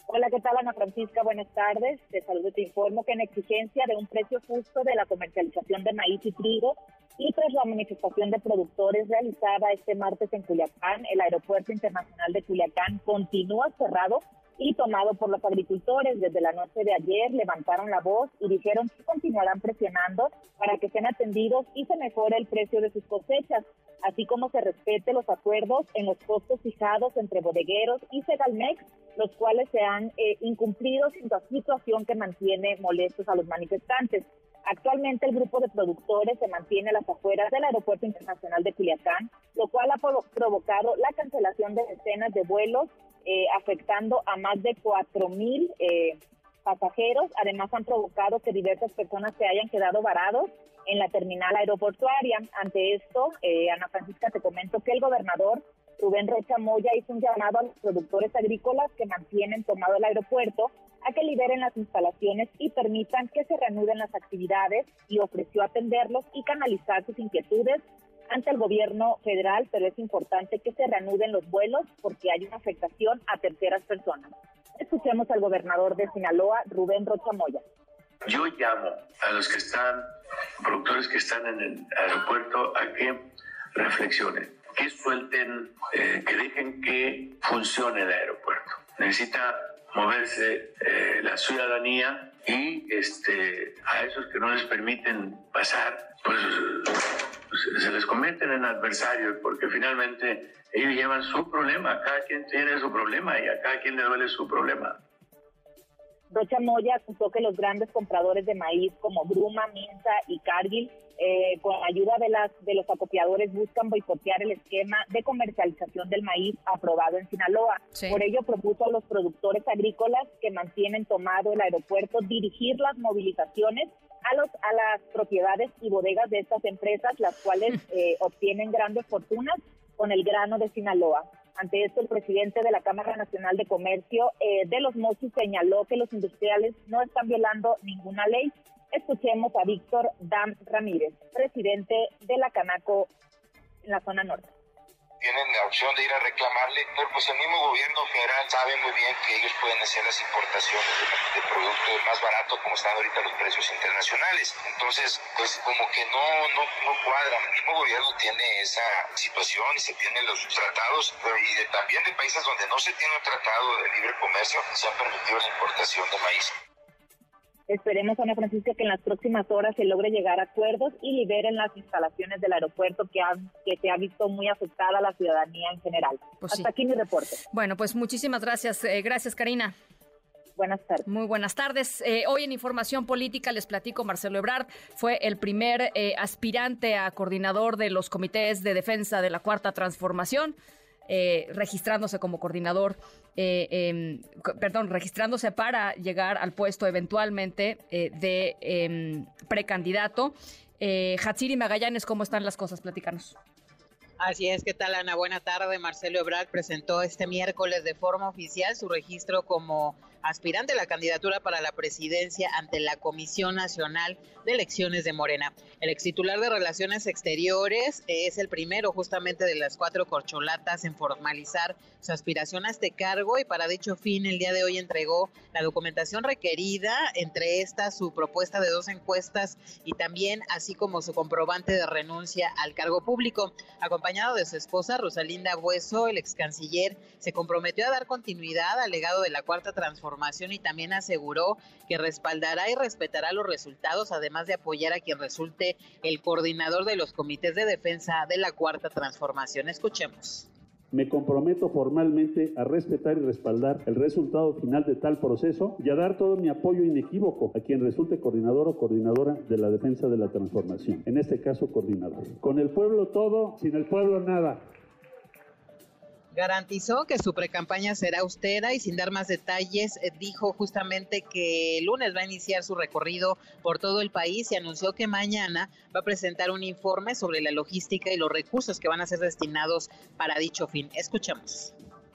Hola, ¿qué tal Ana Francisca? Buenas tardes. Te saludo y te informo que en exigencia de un precio justo de la comercialización de maíz y trigo y tras la manifestación de productores realizada este martes en Culiacán, el Aeropuerto Internacional de Culiacán continúa cerrado y tomado por los agricultores. Desde la noche de ayer levantaron la voz y dijeron que continuarán presionando para que sean atendidos y se mejore el precio de sus cosechas, así como se respete los acuerdos en los costos fijados entre bodegueros y Segalmex, los cuales se han eh, incumplido sin situación que mantiene molestos a los manifestantes. Actualmente el grupo de productores se mantiene a las afueras del Aeropuerto Internacional de Culiacán, lo cual ha provo- provocado la cancelación de decenas de vuelos, eh, afectando a más de 4 mil eh, pasajeros. Además han provocado que diversas personas se hayan quedado varados en la terminal aeroportuaria. Ante esto, eh, Ana Francisca, te comento que el gobernador Rubén Rocha Moya hizo un llamado a los productores agrícolas que mantienen tomado el aeropuerto a que liberen las instalaciones y permitan que se reanuden las actividades y ofreció atenderlos y canalizar sus inquietudes ante el gobierno federal, pero es importante que se reanuden los vuelos porque hay una afectación a terceras personas. Escuchemos al gobernador de Sinaloa, Rubén Rocha Moya. Yo llamo a los que están, productores que están en el aeropuerto, a que reflexionen, que suelten, eh, que dejen que funcione el aeropuerto. Necesita moverse eh, la ciudadanía y este, a esos que no les permiten pasar, pues convierten en adversarios porque finalmente ellos llevan su problema, cada quien tiene su problema y a cada quien le duele su problema. Rocha Moya acusó que los grandes compradores de maíz como Bruma, Minza y Cargill, eh, con ayuda de, las, de los acopiadores, buscan boicotear el esquema de comercialización del maíz aprobado en Sinaloa. Sí. Por ello propuso a los productores agrícolas que mantienen tomado el aeropuerto dirigir las movilizaciones a, los, a las propiedades y bodegas de estas empresas, las cuales eh, obtienen grandes fortunas con el grano de Sinaloa. Ante esto, el presidente de la Cámara Nacional de Comercio eh, de los Mochis señaló que los industriales no están violando ninguna ley. Escuchemos a Víctor Dam Ramírez, presidente de la Canaco en la zona norte tienen la opción de ir a reclamarle, pero pues el mismo gobierno federal sabe muy bien que ellos pueden hacer las importaciones de, productos más baratos como están ahorita los precios internacionales. Entonces, pues como que no, no, no cuadran. El mismo gobierno tiene esa situación y se tienen los tratados, y de, también de países donde no se tiene un tratado de libre comercio, se ha permitido la importación de maíz. Esperemos, Ana Francisca, que en las próximas horas se logre llegar a acuerdos y liberen las instalaciones del aeropuerto que, han, que se ha visto muy afectada a la ciudadanía en general. Pues Hasta sí. aquí mi reporte. Bueno, pues muchísimas gracias. Eh, gracias, Karina. Buenas tardes. Muy buenas tardes. Eh, hoy en Información Política les platico, Marcelo Ebrard fue el primer eh, aspirante a coordinador de los comités de defensa de la Cuarta Transformación. eh, registrándose como coordinador, eh, em, perdón, registrándose para llegar al puesto eventualmente eh, de em, precandidato. Eh, Hatsiri Magallanes, ¿cómo están las cosas? Platícanos. Así es, ¿qué tal Ana? Buena tarde. Marcelo Ebrard presentó este miércoles de forma oficial su registro como aspirante a la candidatura para la presidencia ante la Comisión Nacional de Elecciones de Morena. El ex titular de Relaciones Exteriores es el primero justamente de las cuatro corcholatas en formalizar su aspiración a este cargo y para dicho fin el día de hoy entregó la documentación requerida, entre estas su propuesta de dos encuestas y también así como su comprobante de renuncia al cargo público. Acompañado de su esposa Rosalinda Bueso, el ex canciller se comprometió a dar continuidad al legado de la cuarta transformación y también aseguró que respaldará y respetará los resultados, además de apoyar a quien resulte el coordinador de los comités de defensa de la cuarta transformación. Escuchemos. Me comprometo formalmente a respetar y respaldar el resultado final de tal proceso y a dar todo mi apoyo inequívoco a quien resulte coordinador o coordinadora de la defensa de la transformación. En este caso, coordinador. Con el pueblo todo, sin el pueblo nada. Garantizó que su precampaña será austera y sin dar más detalles eh, dijo justamente que el lunes va a iniciar su recorrido por todo el país y anunció que mañana va a presentar un informe sobre la logística y los recursos que van a ser destinados para dicho fin. Escuchamos.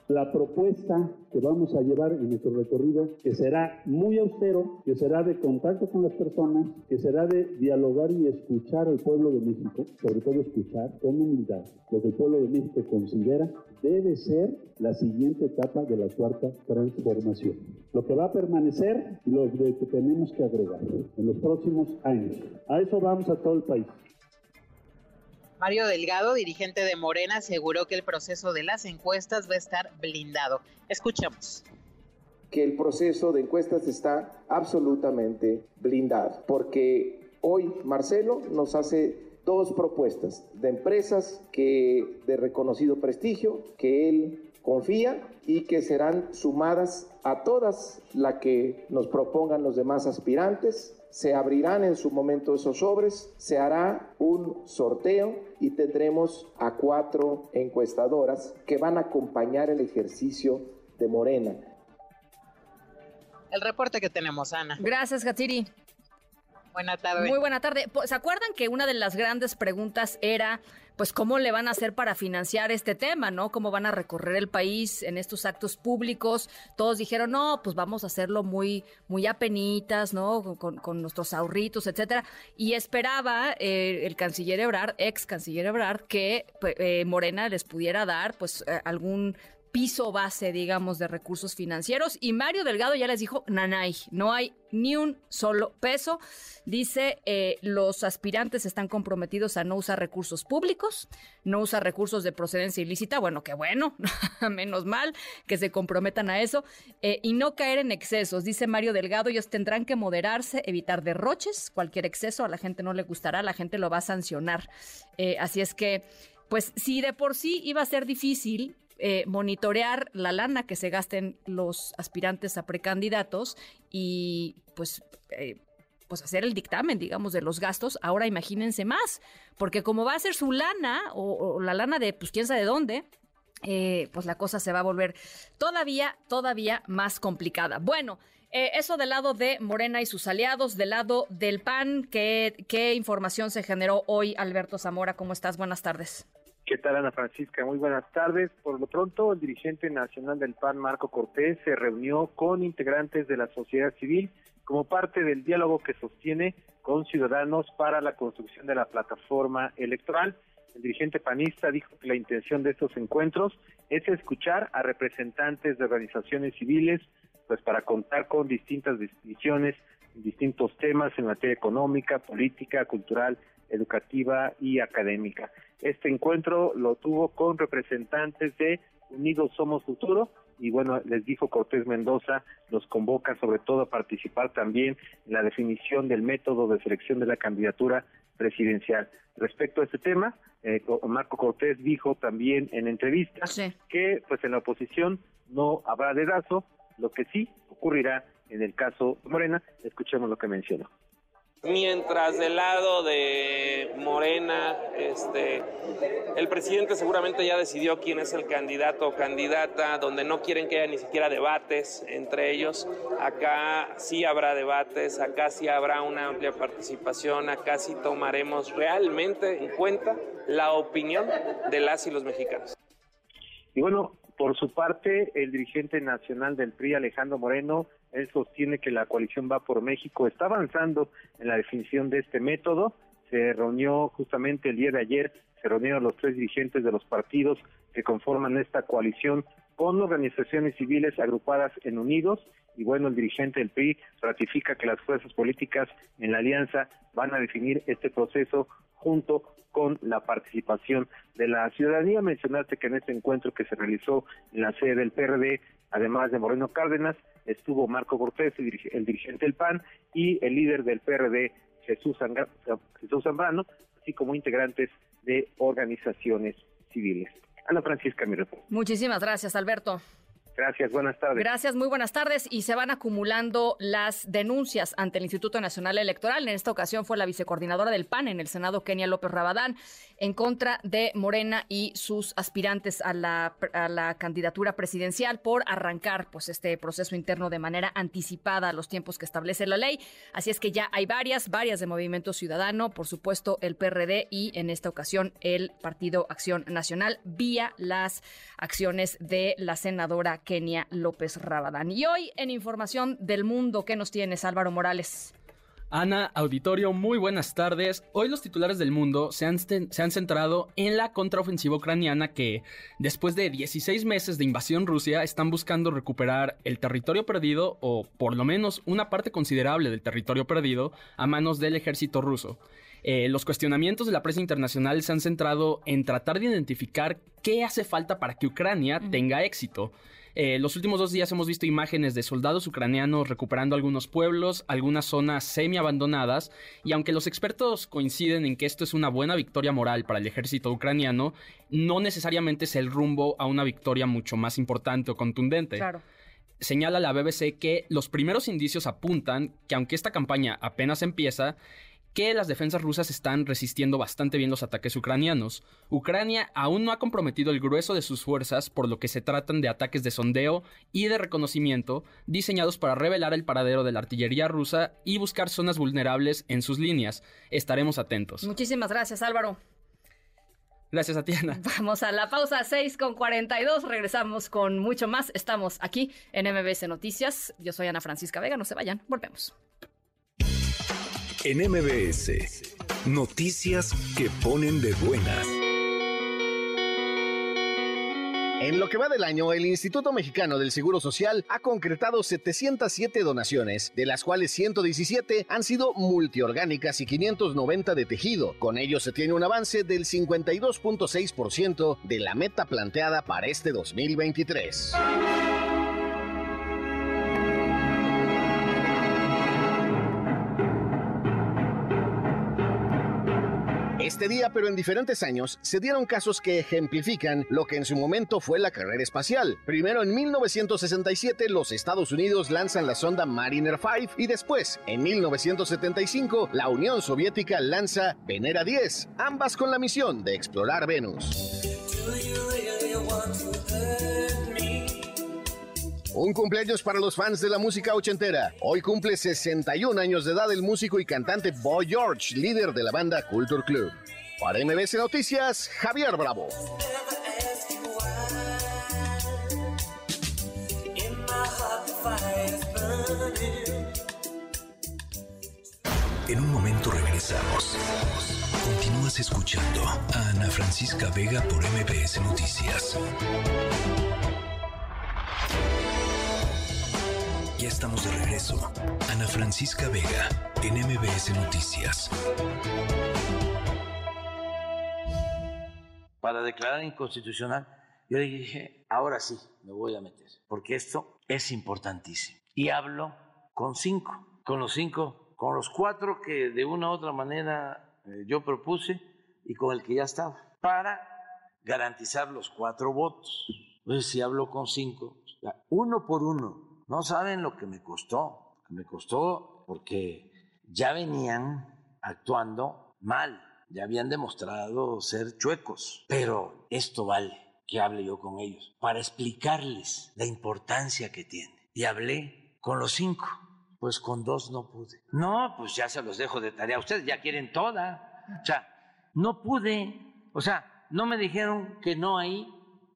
La propuesta que vamos a llevar en nuestro recorrido, que será muy austero, que será de contacto con las personas, que será de dialogar y escuchar al pueblo de México, sobre todo escuchar con humildad lo que el pueblo de México considera debe ser la siguiente etapa de la cuarta transformación. Lo que va a permanecer y lo que tenemos que agregar en los próximos años. A eso vamos a todo el país. Mario Delgado, dirigente de Morena, aseguró que el proceso de las encuestas va a estar blindado. Escuchamos. que el proceso de encuestas está absolutamente blindado, porque hoy Marcelo nos hace dos propuestas de empresas que de reconocido prestigio, que él confía y que serán sumadas a todas las que nos propongan los demás aspirantes. Se abrirán en su momento esos sobres, se hará un sorteo y tendremos a cuatro encuestadoras que van a acompañar el ejercicio de Morena. El reporte que tenemos, Ana. Gracias, Hatsiri. Buena tarde. Muy buena tarde. ¿Se acuerdan que una de las grandes preguntas era, pues, cómo le van a hacer para financiar este tema, ¿no? ¿Cómo van a recorrer el país en estos actos públicos? Todos dijeron, no, pues vamos a hacerlo muy, muy apenitas, ¿no? Con, con nuestros ahorritos, etcétera. Y esperaba eh, el canciller Ebrard, ex canciller Ebrard, que pues, eh, Morena les pudiera dar, pues, eh, algún piso base, digamos, de recursos financieros. Y Mario Delgado ya les dijo, nanay, no hay ni un solo peso. Dice, eh, los aspirantes están comprometidos a no usar recursos públicos, no usar recursos de procedencia ilícita. Bueno, qué bueno, menos mal que se comprometan a eso. eh, y no caer en excesos. Dice Mario Delgado, ellos tendrán que moderarse, evitar derroches. Cualquier exceso a la gente no le gustará, la gente lo va a sancionar. Eh, así es que, pues, si de por sí iba a ser difícil eh, monitorear la lana que se gasten los aspirantes a precandidatos y pues, eh, pues hacer el dictamen, digamos, de los gastos. Ahora imagínense más, porque como va a ser su lana o, la lana de pues quién sabe de dónde, eh, pues la cosa se va a volver todavía, todavía más complicada. Bueno. eh, eso del lado de Morena y sus aliados, del lado del PAN, ¿qué, ¿qué información se generó hoy, Alberto Zamora? ¿Cómo estás? Buenas tardes. ¿Qué tal, Ana Francisca? Muy buenas tardes. Por lo pronto, el dirigente nacional del PAN, Marco Cortés, se reunió con integrantes de la sociedad civil como parte del diálogo que sostiene con ciudadanos para la construcción de la plataforma electoral. El dirigente panista dijo que la intención de estos encuentros es escuchar a representantes de organizaciones civiles, pues para contar con distintas visiones, distintos temas en materia económica, política, cultural, educativa y académica. Este encuentro lo tuvo con representantes de Unidos Somos Futuro y bueno, les dijo Cortés Mendoza, los convoca sobre todo a participar también en la definición del método de selección de la candidatura presidencial. Respecto a este tema, eh, Marco Cortés dijo también en entrevista que pues en la oposición no habrá dedazo, lo que sí ocurrirá en el caso de Morena, escuchemos lo que mencionó. Mientras del lado de Morena, este, el presidente seguramente ya decidió quién es el candidato o candidata, donde no quieren que haya ni siquiera debates entre ellos. Acá sí habrá debates, acá sí habrá una amplia participación, acá sí tomaremos realmente en cuenta la opinión de las y los mexicanos. Y bueno, por su parte, el dirigente nacional del PRI, Alejandro Moreno, él sostiene que la coalición Va por México está avanzando en la definición de este método. Se reunió justamente el día de ayer, se reunieron los tres dirigentes de los partidos que conforman esta coalición con organizaciones civiles agrupadas en Unidos. Y bueno, el dirigente del PRI ratifica que las fuerzas políticas en la alianza van a definir este proceso junto con la participación de la ciudadanía. Mencionaste que en este encuentro que se realizó en la sede del PRD, además de Moreno Cárdenas, estuvo Marco Cortés, el, dirige- el dirigente del PAN, y el líder del PRD, Jesús Zambrano, así como integrantes de organizaciones civiles. Ana Francisca, mi reporte. Muchísimas gracias, Alberto. Gracias, buenas tardes. Gracias, muy buenas tardes. Y se van acumulando las denuncias ante el Instituto Nacional Electoral. En esta ocasión fue la vicecoordinadora del PAN en el Senado, Kenia López Rabadán, en contra de Morena y sus aspirantes a la, a la candidatura presidencial por arrancar pues, este proceso interno de manera anticipada a los tiempos que establece la ley. Así es que ya hay varias, varias de Movimiento Ciudadano, por supuesto el PRD y en esta ocasión el Partido Acción Nacional vía las acciones de la senadora Kenia López Rabadán. Y hoy en Información del Mundo, ¿qué nos tienes, Álvaro Morales? Ana, auditorio, muy buenas tardes. Hoy los titulares del mundo se han, se han centrado en la contraofensiva ucraniana que, después de 16 meses de invasión rusia, están buscando recuperar el territorio perdido o por lo menos una parte considerable del territorio perdido a manos del ejército ruso. Eh, los cuestionamientos de la prensa internacional se han centrado en tratar de identificar qué hace falta para que Ucrania tenga éxito. Eh, los últimos dos días hemos visto imágenes de soldados ucranianos recuperando algunos pueblos, algunas zonas semi abandonadas, y aunque los expertos coinciden en que esto es una buena victoria moral para el ejército ucraniano, no necesariamente es el rumbo a una victoria mucho más importante o contundente. Claro. Señala la BBC que los primeros indicios apuntan que aunque esta campaña apenas empieza, que las defensas rusas están resistiendo bastante bien los ataques ucranianos. Ucrania aún no ha comprometido el grueso de sus fuerzas, por lo que se tratan de ataques de sondeo y de reconocimiento diseñados para revelar el paradero de la artillería rusa y buscar zonas vulnerables en sus líneas. Estaremos atentos. Muchísimas gracias, Álvaro. Gracias a ti, Ana. Vamos a la pausa 6 con 42. Regresamos con mucho más. Estamos aquí en MBS Noticias. Yo soy Ana Francisca Vega. No se vayan. Volvemos. En MBS, noticias que ponen de buenas. En lo que va del año, el Instituto Mexicano del Seguro Social ha concretado 707 donaciones, de las cuales 117 han sido multiorgánicas y 590 de tejido. Con ello se tiene un avance del 52.6% de la meta planteada para este 2023. Este día, pero en diferentes años, se dieron casos que ejemplifican lo que en su momento fue la carrera espacial. Primero, en 1967, los Estados Unidos lanzan la sonda Mariner 5 y después, en 1975, la Unión Soviética lanza Venera 10, ambas con la misión de explorar Venus. Un cumpleaños para los fans de la música ochentera. Hoy cumple 61 años de edad el músico y cantante Boy George, líder de la banda Culture Club. Para MBS Noticias, Javier Bravo. En un momento regresamos. Continúas escuchando a Ana Francisca Vega por MBS Noticias. Estamos de regreso. Ana Francisca Vega en MBS Noticias. Para declarar inconstitucional, yo le dije, ahora sí me voy a meter, porque esto es importantísimo. Y hablo con cinco, con los cinco, con los cuatro que de una u otra manera eh, yo propuse y con el que ya estaba, para garantizar los cuatro votos. Entonces, si hablo con cinco, uno por uno, no saben lo que me costó. Me costó porque ya venían actuando mal, ya habían demostrado ser chuecos. Pero esto vale que hable yo con ellos para explicarles la importancia que tiene. Y hablé con los cinco. Pues con dos no pude. No, pues ya se los dejo de tarea. Ustedes ya quieren toda. O sea, no pude. O sea, no me dijeron que no ahí.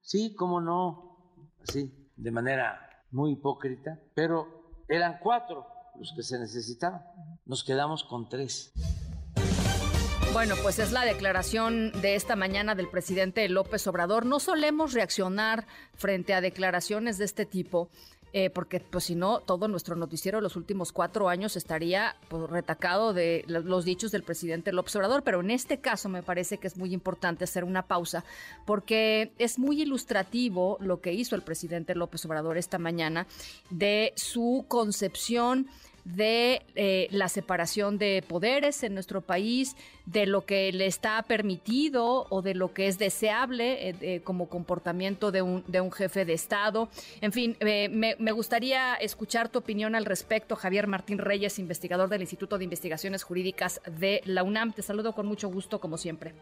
Sí, cómo no. Así, de manera muy hipócrita. Pero eran cuatro los que se necesitaban. Nos quedamos con tres. Bueno, pues es la declaración de esta mañana del presidente López Obrador. No solemos reaccionar frente a declaraciones de este tipo. Eh, porque pues si no, todo nuestro noticiero de los últimos cuatro años estaría pues, retacado de los dichos del presidente López Obrador, pero en este caso me parece que es muy importante hacer una pausa, porque es muy ilustrativo lo que hizo el presidente López Obrador esta mañana de su concepción de eh, la separación de poderes en nuestro país, de lo que le está permitido o de lo que es deseable eh, eh, como comportamiento de un, de un jefe de Estado. En fin, me, me, gustaría escuchar tu opinión al respecto, Javier Martín Reyes, investigador del Instituto de Investigaciones Jurídicas de la UNAM. Te saludo con mucho gusto, como siempre.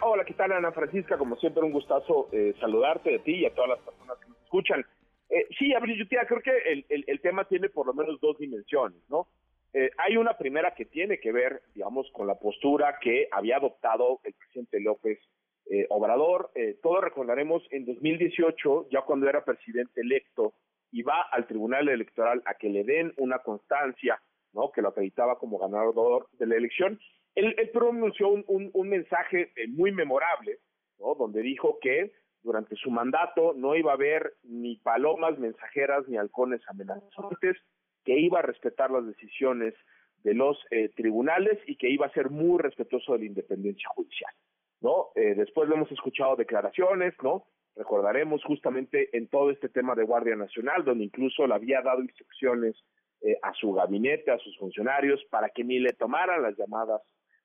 Hola, ¿qué tal, Ana Francisca? Como siempre, un gustazo saludarte a ti y a todas las personas que nos escuchan. Eh, sí, Abril Yutia, creo que el, el, el, tema tiene por lo menos dos dimensiones, ¿no? Eh, hay una primera que tiene que ver, digamos, con la postura que había adoptado el presidente López eh, Obrador. Eh, todos recordaremos en 2018, ya cuando era presidente electo, y va al Tribunal Electoral a que le den una constancia, ¿no? Que lo acreditaba como ganador de la elección. Él, él pronunció un, un, un mensaje eh, muy memorable, ¿no? Donde dijo que durante su mandato no iba a haber ni palomas mensajeras ni halcones amenazantes, que iba a respetar las decisiones de los eh, tribunales y que iba a ser muy respetuoso de la independencia judicial. ¿no? Eh, después lo hemos escuchado declaraciones, ¿no? Recordaremos justamente en todo este tema de Guardia Nacional, donde incluso le había dado instrucciones eh, a su gabinete, a sus funcionarios, para que ni le tomaran las llamadas,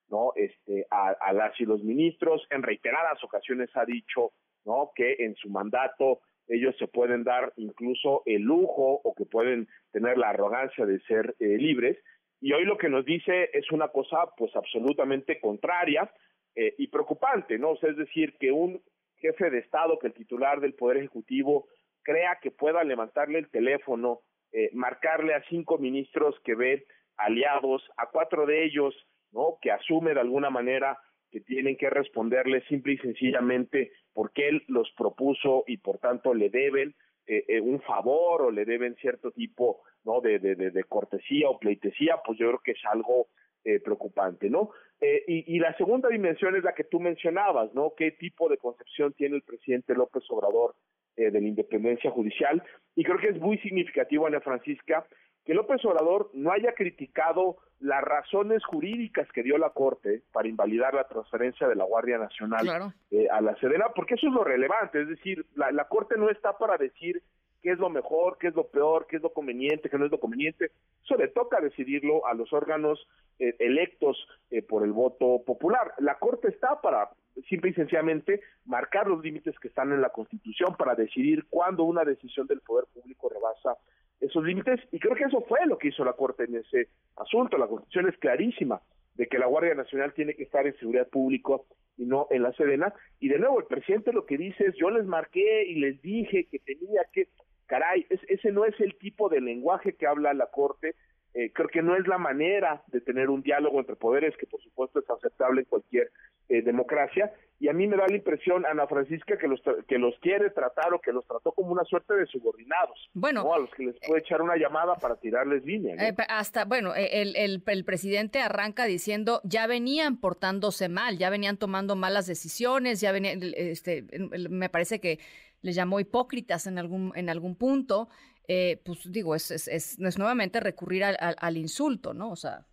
¿no? Este, a, a las y los ministros. En reiteradas ocasiones ha dicho ¿no? Que en su mandato ellos se pueden dar incluso el lujo o que pueden tener la arrogancia de ser eh, libres. Y hoy lo que nos dice es una cosa pues absolutamente contraria eh, y preocupante, ¿no? Es decir, que un jefe de Estado, que el titular del Poder Ejecutivo crea que pueda levantarle el teléfono, eh, marcarle a cinco ministros que ve aliados, a cuatro de ellos, ¿no? Que asume de alguna manera que tienen que responderle simple y sencillamente porque él los propuso y por tanto le deben eh, eh, un favor o le deben cierto tipo no de, de, de, cortesía o pleitesía, pues yo creo que es algo eh, preocupante, ¿no? Eh, y, y la segunda dimensión es la que tú mencionabas, ¿no? ¿Qué tipo de concepción tiene el presidente López Obrador eh, de la independencia judicial. Y creo que es muy significativo, Ana Francisca, que López Obrador no haya criticado las razones jurídicas que dio la Corte para invalidar la transferencia de la Guardia Nacional Claro. eh, a la Sedena, porque eso es lo relevante, es decir, la, la Corte no está para decir qué es lo mejor, qué es lo peor, qué es lo conveniente, qué no es lo conveniente, eso le toca decidirlo a los órganos eh, electos eh, por el voto popular. La Corte está para simple y sencillamente marcar los límites que están en la Constitución para decidir cuándo una decisión del poder público rebasa esos límites y creo que eso fue lo que hizo la Corte en ese asunto. La Constitución es clarísima de que la Guardia Nacional tiene que estar en seguridad pública y no en la Sedena. Y de nuevo, el presidente lo que dice es, yo les marqué y les dije que tenía que, caray, es- ese no es el tipo de lenguaje que habla la Corte. Eh, creo que no es la manera de tener un diálogo entre poderes, que por supuesto es aceptable en cualquier eh, democracia. Y a mí me da la impresión, Ana Francisca, que los, tra- que los quiere tratar o que los trató como una suerte de subordinados. Bueno, ¿no? A los que les puede echar una llamada para tirarles línea. ¿no? Eh, hasta, bueno, eh, el, el- el presidente arranca diciendo, ya venían portándose mal, ya venían tomando malas decisiones, ya venían, este, me parece que les llamó hipócritas en algún, en algún punto. Eh, pues digo, es, es, es, es nuevamente recurrir al, al- al insulto, ¿no? O sea,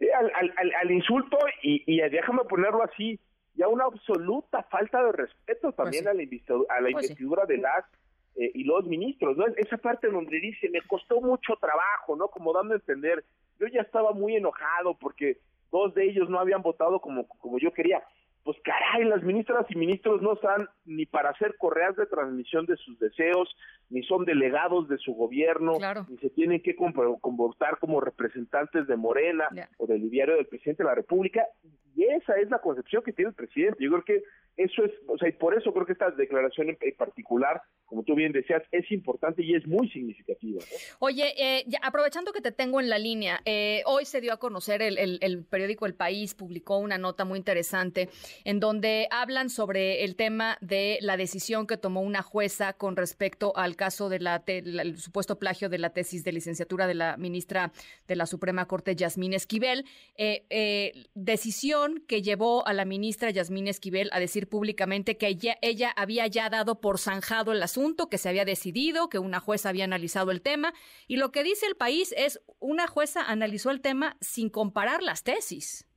Eh, al, al, insulto y, y déjame ponerlo así, ya una absoluta falta de respeto también a la, a la Pues sí. investidura de las eh, y los ministros, ¿no? Esa parte donde dice, me costó mucho trabajo, ¿no? Como dando a entender, yo ya estaba muy enojado porque dos de ellos no habían votado como, como yo quería. Pues caray, las ministras y ministros no están ni para hacer correas de transmisión de sus deseos, ni son delegados de su gobierno, ni se tienen que compor- comportar como representantes de Morena o del diario del presidente de la República. Y esa es la concepción que tiene el presidente. Yo creo que eso es, o sea, y por eso creo que esta declaración en particular, como tú bien decías, es importante y es muy significativa. Oye, eh, ya, aprovechando que te tengo en la línea, eh, hoy se dio a conocer el, el- periódico El País, publicó una nota muy interesante en donde hablan sobre el tema de la decisión que tomó una jueza con respecto al caso del supuesto plagio de la tesis de licenciatura de la ministra de la Suprema Corte, Yasmín Esquivel. Eh, eh, que llevó a la ministra Yasmín Esquivel a decir públicamente que ella, había ya dado por zanjado el asunto, que se había decidido, que una jueza había analizado el tema. Y lo que dice el país es, una jueza analizó el tema sin comparar las tesis.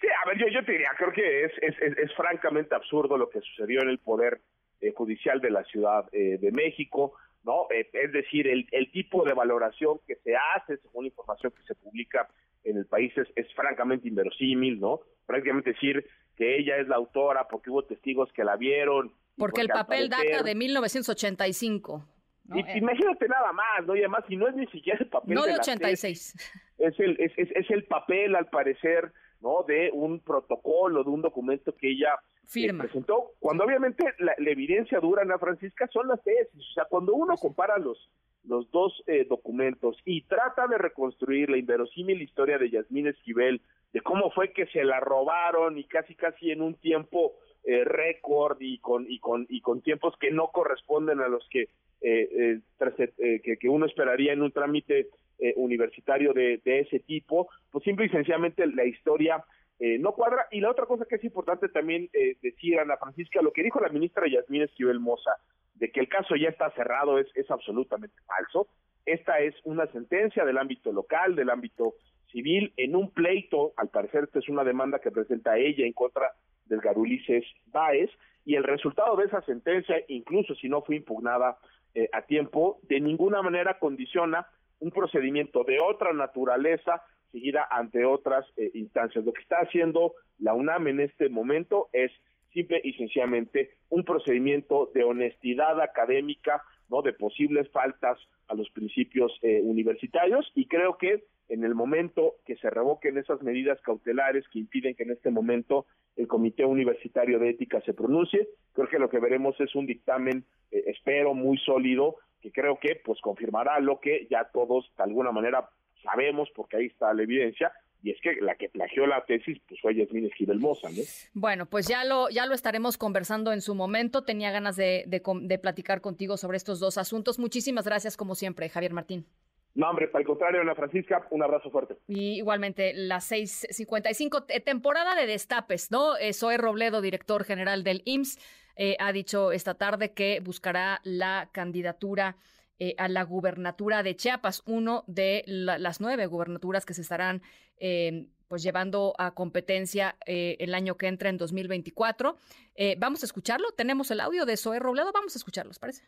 Sí, a ver, yo, te diría, creo que es, francamente absurdo lo que sucedió en el Poder eh, Judicial de la Ciudad eh, de México, ¿no? Eh, es decir, el tipo de valoración que se hace según la información que se publica en el país es, es francamente inverosímil, ¿no? Prácticamente decir que ella es la autora porque hubo testigos que la vieron. y Porque el papel parecer- data de 1985. ¿no? Y- Eh, imagínate nada más, ¿no? Y además, si no es ni siquiera el papel no de la 86. es el es, es, es el papel al parecer no de un protocolo de un documento que ella eh, Firma. presentó cuando obviamente la, la evidencia dura Ana Francisca son las tesis o sea cuando uno compara los los dos eh, documentos y trata de reconstruir la inverosímil historia de Yasmín Esquivel de cómo fue que se la robaron y casi casi en un tiempo eh, récord y con y con y con tiempos que no corresponden a los que eh, eh, tras- eh, que, que uno esperaría en un trámite eh, universitario de, de ese tipo, pues simple y sencillamente la historia eh, no cuadra. Y la otra cosa que es importante también eh, decir, Ana Francisca, lo que dijo la ministra Yasmín Esquivel Moza, de que el caso ya está cerrado, es, absolutamente falso. Esta es una sentencia del ámbito local, del ámbito civil, en un pleito, al parecer esta es una demanda que presenta ella en contra del Garulices Báez, y el resultado de esa sentencia, incluso si no fue impugnada eh, a tiempo, de ninguna manera condiciona un procedimiento de otra naturaleza seguida ante otras eh, instancias. Lo que está haciendo la UNAM en este momento es simple y sencillamente un procedimiento de honestidad académica, no de posibles faltas a los principios eh, universitarios y creo que en el momento que se revoquen esas medidas cautelares que impiden que en este momento el Comité Universitario de Ética se pronuncie, creo que lo que veremos es un dictamen, eh, espero, muy sólido, que creo que pues confirmará lo que ya todos de alguna manera sabemos, porque ahí está la evidencia, y es que la que plagió la tesis pues fue Yasmín Esquivel Moza, ¿no? Bueno, pues ya lo, ya lo estaremos conversando en su momento. Tenía ganas de, de de platicar contigo sobre estos dos asuntos. Muchísimas gracias, como siempre, Javier Martín. No, hombre, para el contrario, Ana Francisca, un abrazo fuerte. Y igualmente, las 6.55, te- temporada de destapes, ¿no? Eh, Zoe Robledo, director general del IMSS, eh, ha dicho esta tarde que buscará la candidatura eh, a la gubernatura de Chiapas, uno de la- las nueve gubernaturas que se estarán eh, pues llevando a competencia el año que entra en 2024. Eh, vamos a escucharlo. Tenemos el audio de Zoe Robledo. Vamos a escucharlo, ¿les parece?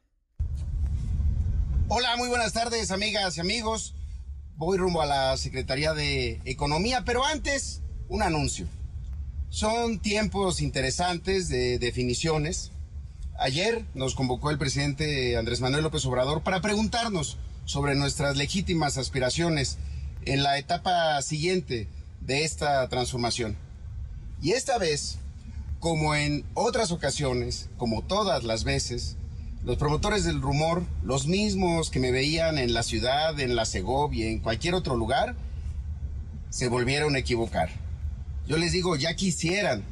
Hola, muy buenas tardes, amigas y amigos. Voy rumbo a la Secretaría de Economía, pero antes, un anuncio. Son tiempos interesantes de definiciones. Ayer nos convocó el presidente Andrés Manuel López Obrador para preguntarnos sobre nuestras legítimas aspiraciones en la etapa siguiente de esta transformación. Y esta vez, como en otras ocasiones, como todas las veces, los promotores del rumor, los mismos que me veían en la ciudad, en la Segovia, en cualquier otro lugar, se volvieron a equivocar. Yo les digo, ya quisieran.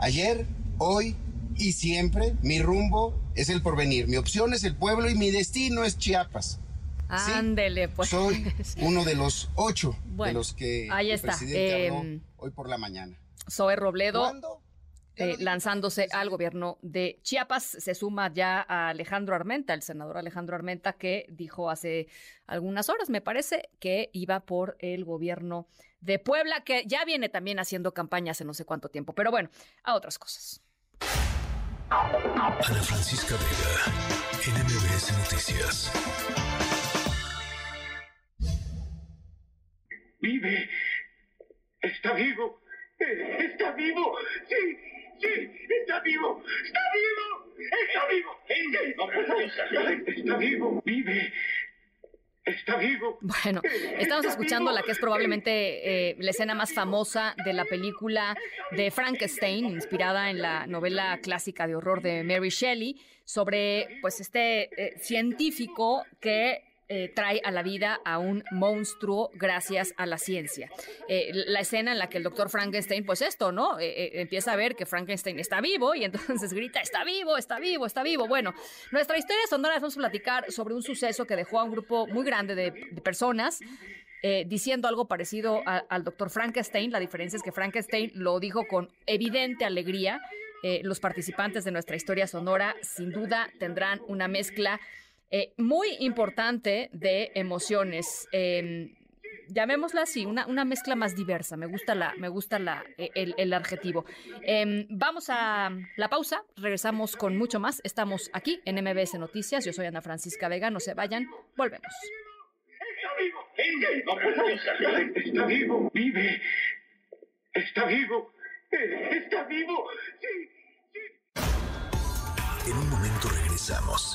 Ayer, hoy y siempre, mi rumbo es el porvenir. Mi opción es el pueblo y mi destino es Chiapas. Ándele, pues. Soy uno de los ocho Bueno, de los que ahí el presidente habló Em, hoy por la mañana. Zoe Robledo. eh, lanzándose al gobierno de Chiapas. Se suma ya a Alejandro Armenta, el senador Alejandro Armenta, que dijo hace algunas horas, me parece, que iba por el gobierno de Puebla, que ya viene también haciendo campaña hace no sé cuánto tiempo. Pero bueno, a otras cosas. Ana Francisca Vega, en MBS Noticias. Vive. Está vivo. Está vivo. Sí, sí, está vivo. Está vivo. Está vivo. Sí. Está vivo. Vive. Está vivo. Bueno, estamos escuchando la que es probablemente eh, la escena más famosa de la película de Frankenstein, inspirada en la novela clásica de horror de Mary Shelley, sobre pues este eh, científico que eh, trae a la vida a un monstruo gracias a la ciencia. Eh, la escena en la que el doctor Frankenstein, pues esto, ¿no? Eh, empieza a ver que Frankenstein está vivo y entonces grita, está vivo, está vivo, está vivo. Bueno, nuestra historia sonora vamos a platicar sobre un suceso que dejó a un grupo muy grande de, personas. diciendo algo parecido a- al doctor Frankenstein. La diferencia es que Frankenstein lo dijo con evidente alegría. Los participantes de nuestra historia sonora sin duda tendrán una mezcla eh, muy importante de emociones. eh, llamémosla así, una, una mezcla más diversa. Me gusta, la, me gusta la, eh, el, el adjetivo. Em, vamos a la pausa, regresamos con mucho más. Estamos aquí en MBS Noticias. Yo soy Ana Francisca Vega, no se vayan, volvemos. Está vivo. Está vivo. Vive. Está vivo. Está vivo. Sí. En un momento regresamos.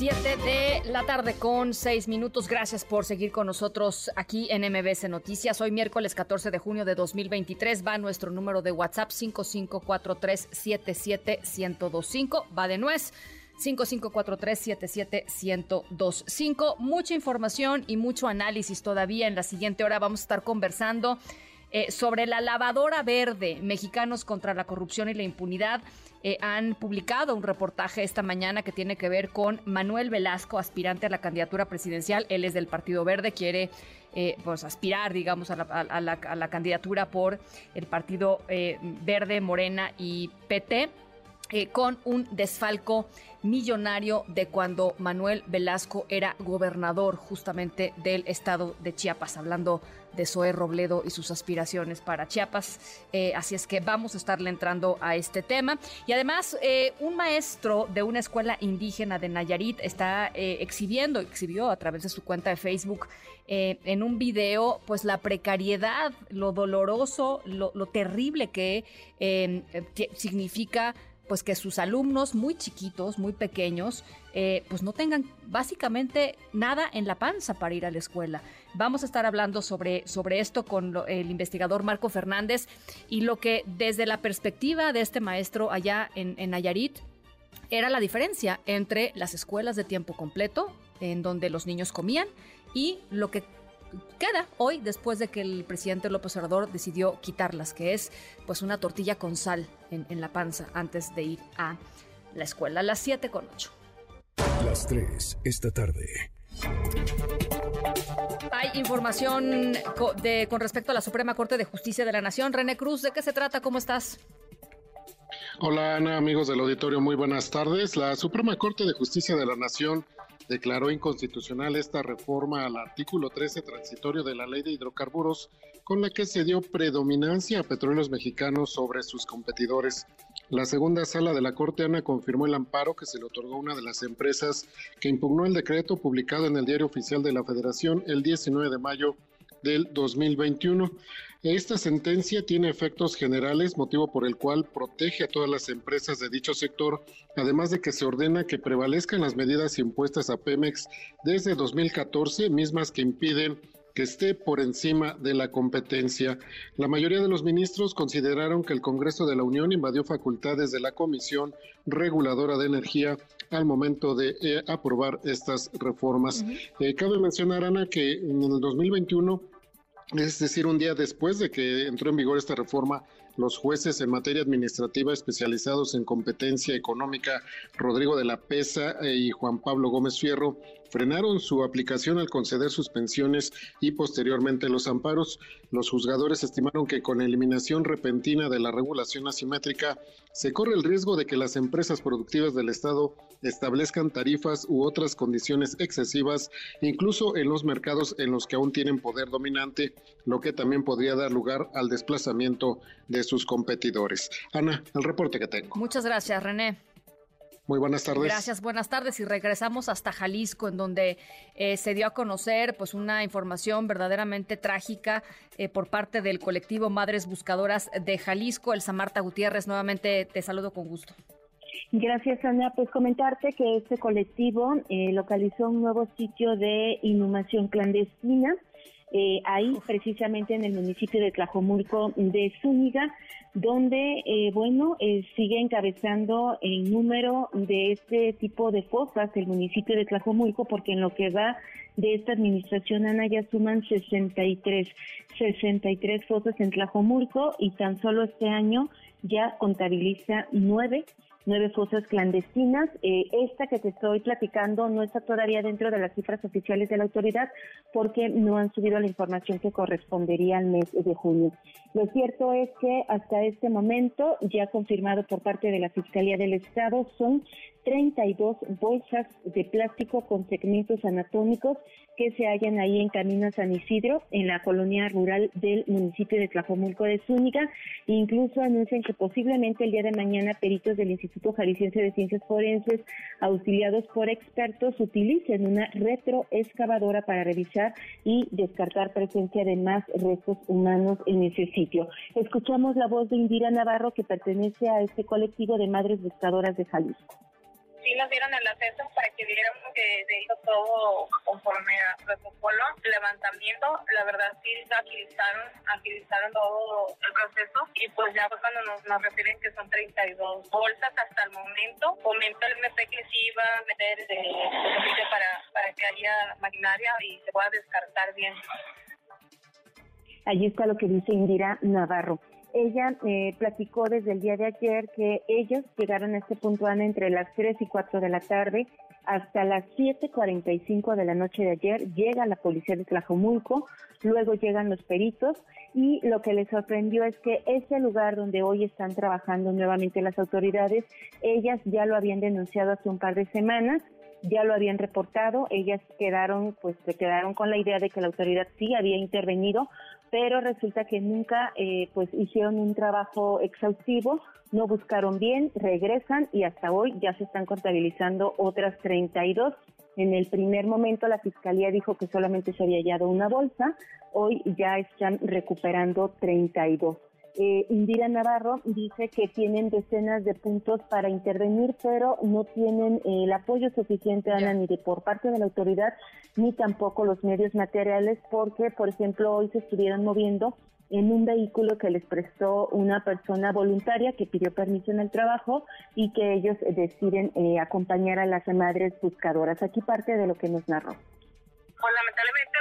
7 de la tarde con 6 minutos. Gracias por seguir con nosotros aquí en MBS Noticias. Hoy miércoles 14 de junio de 2023 va nuestro número de WhatsApp 5543771025. Va de nuez. 5543771025. Mucha información y mucho análisis todavía. En la siguiente hora vamos a estar conversando eh, sobre la lavadora verde, Mexicanos contra la corrupción y la impunidad. Eh, han publicado un reportaje esta mañana que tiene que ver con Manuel Velasco, aspirante a la candidatura presidencial. Él es del Partido Verde, quiere eh, pues aspirar, digamos, a la, candidatura por el Partido Verde, Morena y PT con un desfalco millonario de cuando Manuel Velasco era gobernador justamente del estado de Chiapas, hablando de Zoé Robledo y sus aspiraciones para Chiapas. Eh, así es que vamos a estarle entrando a este tema. Y además, eh, un maestro de una escuela indígena de Nayarit está eh, exhibiendo, exhibió a través de su cuenta de Facebook en un video, pues la precariedad, lo doloroso, lo, terrible que significa pues que sus alumnos muy chiquitos, muy pequeños, eh, pues no tengan básicamente nada en la panza para ir a la escuela. Vamos a estar hablando sobre, sobre esto con el investigador Marco Fernández y lo que desde la perspectiva de este maestro allá en, en Nayarit era la diferencia entre las escuelas de tiempo completo, en donde los niños comían, y lo que queda hoy después de que el presidente López Obrador decidió quitarlas, que es pues una tortilla con sal en, en la panza antes de ir a la escuela. A las 7 con 8. Las 3 esta tarde. Hay información co- de, con respecto a la Suprema Corte de Justicia de la Nación. René Cruz, ¿de qué se trata? ¿Cómo estás? Hola Ana, amigos del auditorio, muy buenas tardes. La Suprema Corte de Justicia de la Nación declaró inconstitucional esta reforma al artículo 13 transitorio de la Ley de Hidrocarburos, con la que se dio predominancia a petróleos mexicanos sobre sus competidores. La segunda sala de la Corte Ana confirmó el amparo que se le otorgó a una de las empresas que impugnó el decreto publicado en el Diario Oficial de la Federación el 19 de mayo del 2021. Esta sentencia tiene efectos generales, motivo por el cual protege a todas las empresas de dicho sector, además de que se ordena que prevalezcan las medidas impuestas a Pemex desde 2014, mismas que impiden que esté por encima de la competencia. La mayoría de los ministros consideraron que el Congreso de la Unión invadió facultades de la Comisión Reguladora de Energía al momento de eh, aprobar estas reformas. Eh, cabe mencionar, Ana, que en el 2021 es decir, un día después de que entró en vigor esta reforma, los jueces en materia administrativa especializados en competencia económica, Rodrigo de la Pesa eh, y Juan Pablo Gómez Fierro, frenaron su aplicación al conceder suspensiones y posteriormente los amparos. Los juzgadores estimaron que con eliminación repentina de la regulación asimétrica se corre el riesgo de que las empresas productivas del Estado establezcan tarifas u otras condiciones excesivas, incluso en los mercados en los que aún tienen poder dominante, lo que también podría dar lugar al desplazamiento de sus competidores. Ana, el reporte que tengo. Muchas gracias, René. Muy buenas tardes. Gracias, buenas tardes. Y regresamos hasta Jalisco, en donde eh, se dio a conocer pues una información verdaderamente trágica eh, por parte del colectivo Madres Buscadoras de Jalisco. Elsa Marta Gutiérrez, nuevamente te saludo con gusto. Gracias, Ana. Pues comentarte que este colectivo eh, localizó un nuevo sitio de inhumación clandestina. Eh, ahí precisamente en el municipio de Tlajomulco de Zúñiga, donde, eh, bueno, eh, sigue encabezando el número de este tipo de fosas el municipio de Tlajomulco, porque en lo que va de esta administración, Ana, ya suman 63, 63 fosas en Tlajomulco y tan solo este año ya contabiliza nueve nueve fosas clandestinas. Eh, esta que te estoy platicando no está todavía dentro de las cifras oficiales de la autoridad porque no han subido la información que correspondería al mes de junio. Lo cierto es que hasta este momento, ya confirmado por parte de la Fiscalía del Estado, son 32 bolsas de plástico con segmentos anatómicos que se hallan ahí en Camino San Isidro, en la colonia rural del municipio de Tlajomulco de Zúñiga. Incluso anuncian que posiblemente el día de mañana peritos del Instituto Jalisciense de Ciencias Forenses, auxiliados por expertos, utilicen una retroexcavadora para revisar y descartar presencia de más restos humanos en ese sitio. Escuchamos la voz de Indira Navarro, que pertenece a este colectivo de madres buscadoras de Jalisco. Sí nos dieron el acceso para que viéramos que se hizo todo conforme a protocolo. Levantamiento, la verdad sí agilizaron, agilizaron todo el proceso y pues ya fue cuando nos, nos refieren que son 32 bolsas hasta el momento. Comentó el MP que sí iba a meter de, de para, para que haya maquinaria y se pueda descartar bien. Allí está lo que dice Indira Navarro. Ella eh, platicó desde el día de ayer que ellos llegaron a este punto entre las 3 y 4 de la tarde hasta las 7.45 de la noche de ayer. Llega la policía de Tlajomulco, luego llegan los peritos y lo que les sorprendió es que ese lugar donde hoy están trabajando nuevamente las autoridades, ellas ya lo habían denunciado hace un par de semanas ya lo habían reportado, ellas quedaron, pues se quedaron con la idea de que la autoridad sí había intervenido, pero resulta que nunca eh, pues hicieron un trabajo exhaustivo, no buscaron bien, regresan y hasta hoy ya se están contabilizando otras 32. En el primer momento la fiscalía dijo que solamente se había hallado una bolsa, hoy ya están recuperando 32. Eh, Indira Navarro dice que tienen decenas de puntos para intervenir, pero no tienen eh, el apoyo suficiente, Ana, ni de por parte de la autoridad, ni tampoco los medios materiales, porque, por ejemplo, hoy se estuvieron moviendo en un vehículo que les prestó una persona voluntaria que pidió permiso en el trabajo y que ellos eh, deciden eh, acompañar a las madres buscadoras. Aquí parte de lo que nos narró. Pues lamentablemente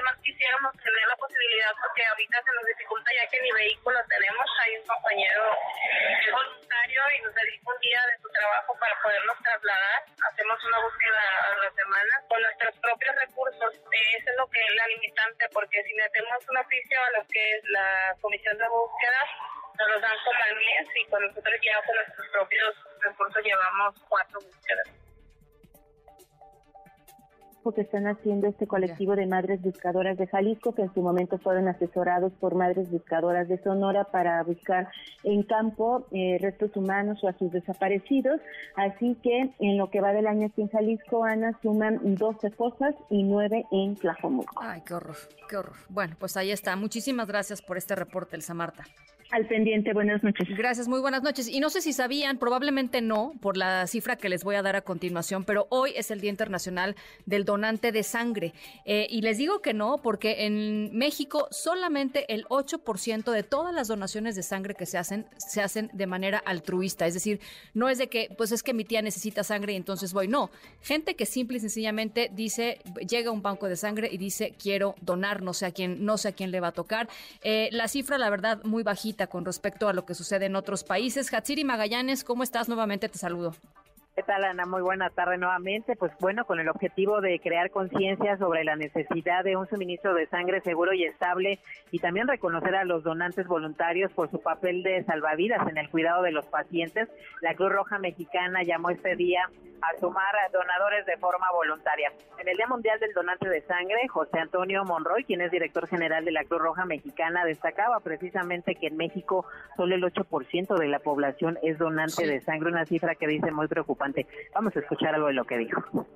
que más quisiéramos tener la posibilidad, porque ahorita se nos dificulta ya que ni vehículo tenemos. Hay un compañero que es voluntario y nos dedica un día de su trabajo para podernos trasladar. Hacemos una búsqueda a la semana con nuestros propios recursos. Eso es lo que es la limitante, porque si metemos un oficio a lo que es la comisión de búsqueda, nos lo dan como al mes y con nosotros ya con nuestros propios recursos llevamos cuatro búsquedas que están haciendo este colectivo de madres buscadoras de Jalisco, que en su momento fueron asesorados por madres buscadoras de Sonora para buscar en campo eh, restos humanos o a sus desaparecidos. Así que en lo que va del año aquí en Jalisco, Ana, suman 12 fosas y 9 en Tlajomulco. Ay, qué horror, qué horror. Bueno, pues ahí está. Muchísimas gracias por este reporte, Elsa Marta. Al pendiente, buenas noches. Gracias, muy buenas noches. Y no sé si sabían, probablemente no, por la cifra que les voy a dar a continuación, pero hoy es el Día Internacional del Donante de Sangre. Eh, y les digo que no, porque en México solamente el 8% de todas las donaciones de sangre que se hacen, se hacen de manera altruista. Es decir, no es de que, pues es que mi tía necesita sangre y entonces voy. No, gente que simple y sencillamente dice, llega a un banco de sangre y dice, quiero donar, no sé a quién, no sé a quién le va a tocar. Eh, la cifra, la verdad, muy bajita con respecto a lo que sucede en otros países. Hatsiri Magallanes, ¿cómo estás? Nuevamente te saludo. ¿Qué tal, Ana? Muy buena tarde nuevamente. Pues bueno, con el objetivo de crear conciencia sobre la necesidad de un suministro de sangre seguro y estable y también reconocer a los donantes voluntarios por su papel de salvavidas en el cuidado de los pacientes, la Cruz Roja Mexicana llamó este día a sumar a donadores de forma voluntaria. En el Día Mundial del Donante de Sangre, José Antonio Monroy, quien es director general de la Cruz Roja Mexicana, destacaba precisamente que en México solo el 8% de la población es donante de sangre, una cifra que dice muy preocupante. Vamos a escuchar algo de lo que dijo.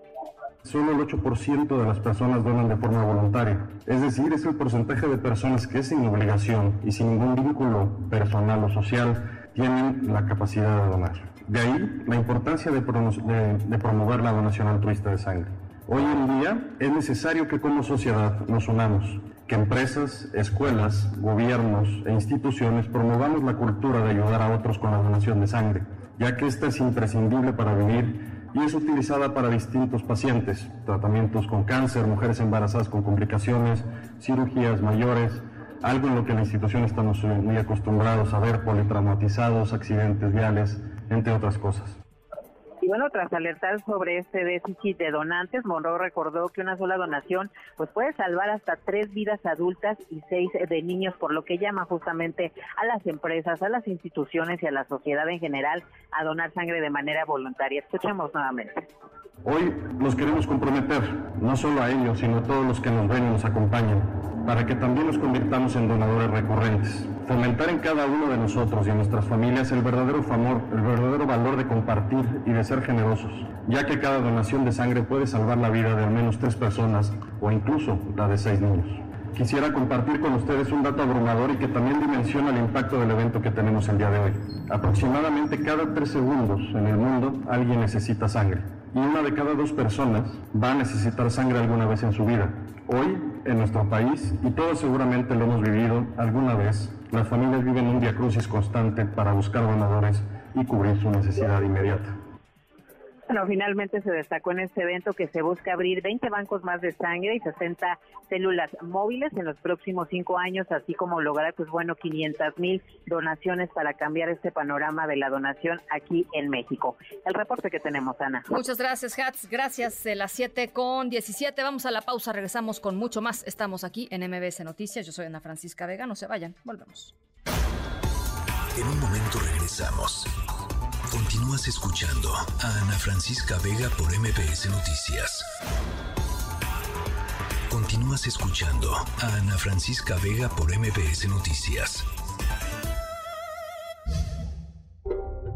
Solo el 8% de las personas donan de forma voluntaria. Es decir, es el porcentaje de personas que sin obligación y sin ningún vínculo personal o social tienen la capacidad de donar. De ahí la importancia de, promover la donación altruista de sangre. Hoy en día es necesario que como sociedad nos unamos, que empresas, escuelas, gobiernos e instituciones promovamos la cultura de ayudar a otros con la donación de sangre, ya que esta es imprescindible para vivir y es utilizada para distintos pacientes, tratamientos con cáncer, mujeres embarazadas con complicaciones, cirugías mayores, algo en lo que la institución estamos muy acostumbrados a ver, politraumatizados, accidentes viales, entre otras cosas. Y bueno, tras alertar sobre este déficit de donantes, Monroe recordó que una sola donación pues puede salvar hasta tres vidas adultas y seis de niños, por lo que llama justamente a las empresas, a las instituciones y a la sociedad en general a donar sangre de manera voluntaria. Escuchemos nuevamente. Hoy nos queremos comprometer, no solo a ellos, sino a todos los que nos ven y nos acompañan, para que también nos convirtamos en donadores recurrentes. Fomentar en cada uno de nosotros y en nuestras familias el verdadero el verdadero valor de compartir y de ser generosos, ya que cada donación de sangre puede salvar la vida de al menos tres personas o incluso la de seis niños. Quisiera compartir con ustedes un dato abrumador y que también dimensiona el impacto del evento que tenemos el día de hoy. Aproximadamente cada tres segundos en el mundo alguien necesita sangre y una de cada dos personas va a necesitar sangre alguna vez en su vida. Hoy, en nuestro país, y todos seguramente lo hemos vivido alguna vez, las familias viven un diacrucis constante para buscar donadores y cubrir su necesidad inmediata. Bueno, finalmente se destacó en este evento que se busca abrir 20 bancos más de sangre y 60 células móviles en los próximos cinco años, así como lograr, pues bueno, 500 mil donaciones para cambiar este panorama de la donación aquí en México. El reporte que tenemos, Ana. Muchas gracias, Hats. Gracias. De las 7 con 17. Vamos a la pausa. Regresamos con mucho más. Estamos aquí en MBS Noticias. Yo soy Ana Francisca Vega. No se vayan. Volvemos. En un momento regresamos. Continúas escuchando a Ana Francisca Vega por MPS Noticias. Continúas escuchando a Ana Francisca Vega por MPS Noticias.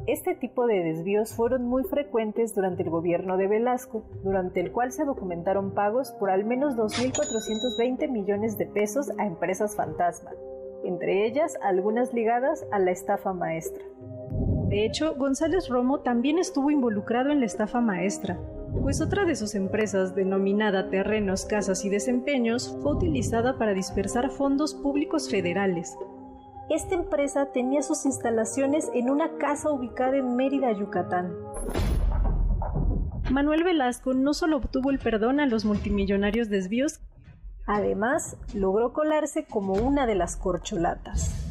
Este tipo de desvíos fueron muy frecuentes durante el gobierno de Velasco, durante el cual se documentaron pagos por al menos 2.420 millones de pesos a empresas fantasma, entre ellas algunas ligadas a la estafa maestra. De hecho, González Romo también estuvo involucrado en la estafa maestra, pues otra de sus empresas, denominada Terrenos, Casas y Desempeños, fue utilizada para dispersar fondos públicos federales. Esta empresa tenía sus instalaciones en una casa ubicada en Mérida, Yucatán. Manuel Velasco no solo obtuvo el perdón a los multimillonarios desvíos, Además, logró colarse como una de las corcholatas.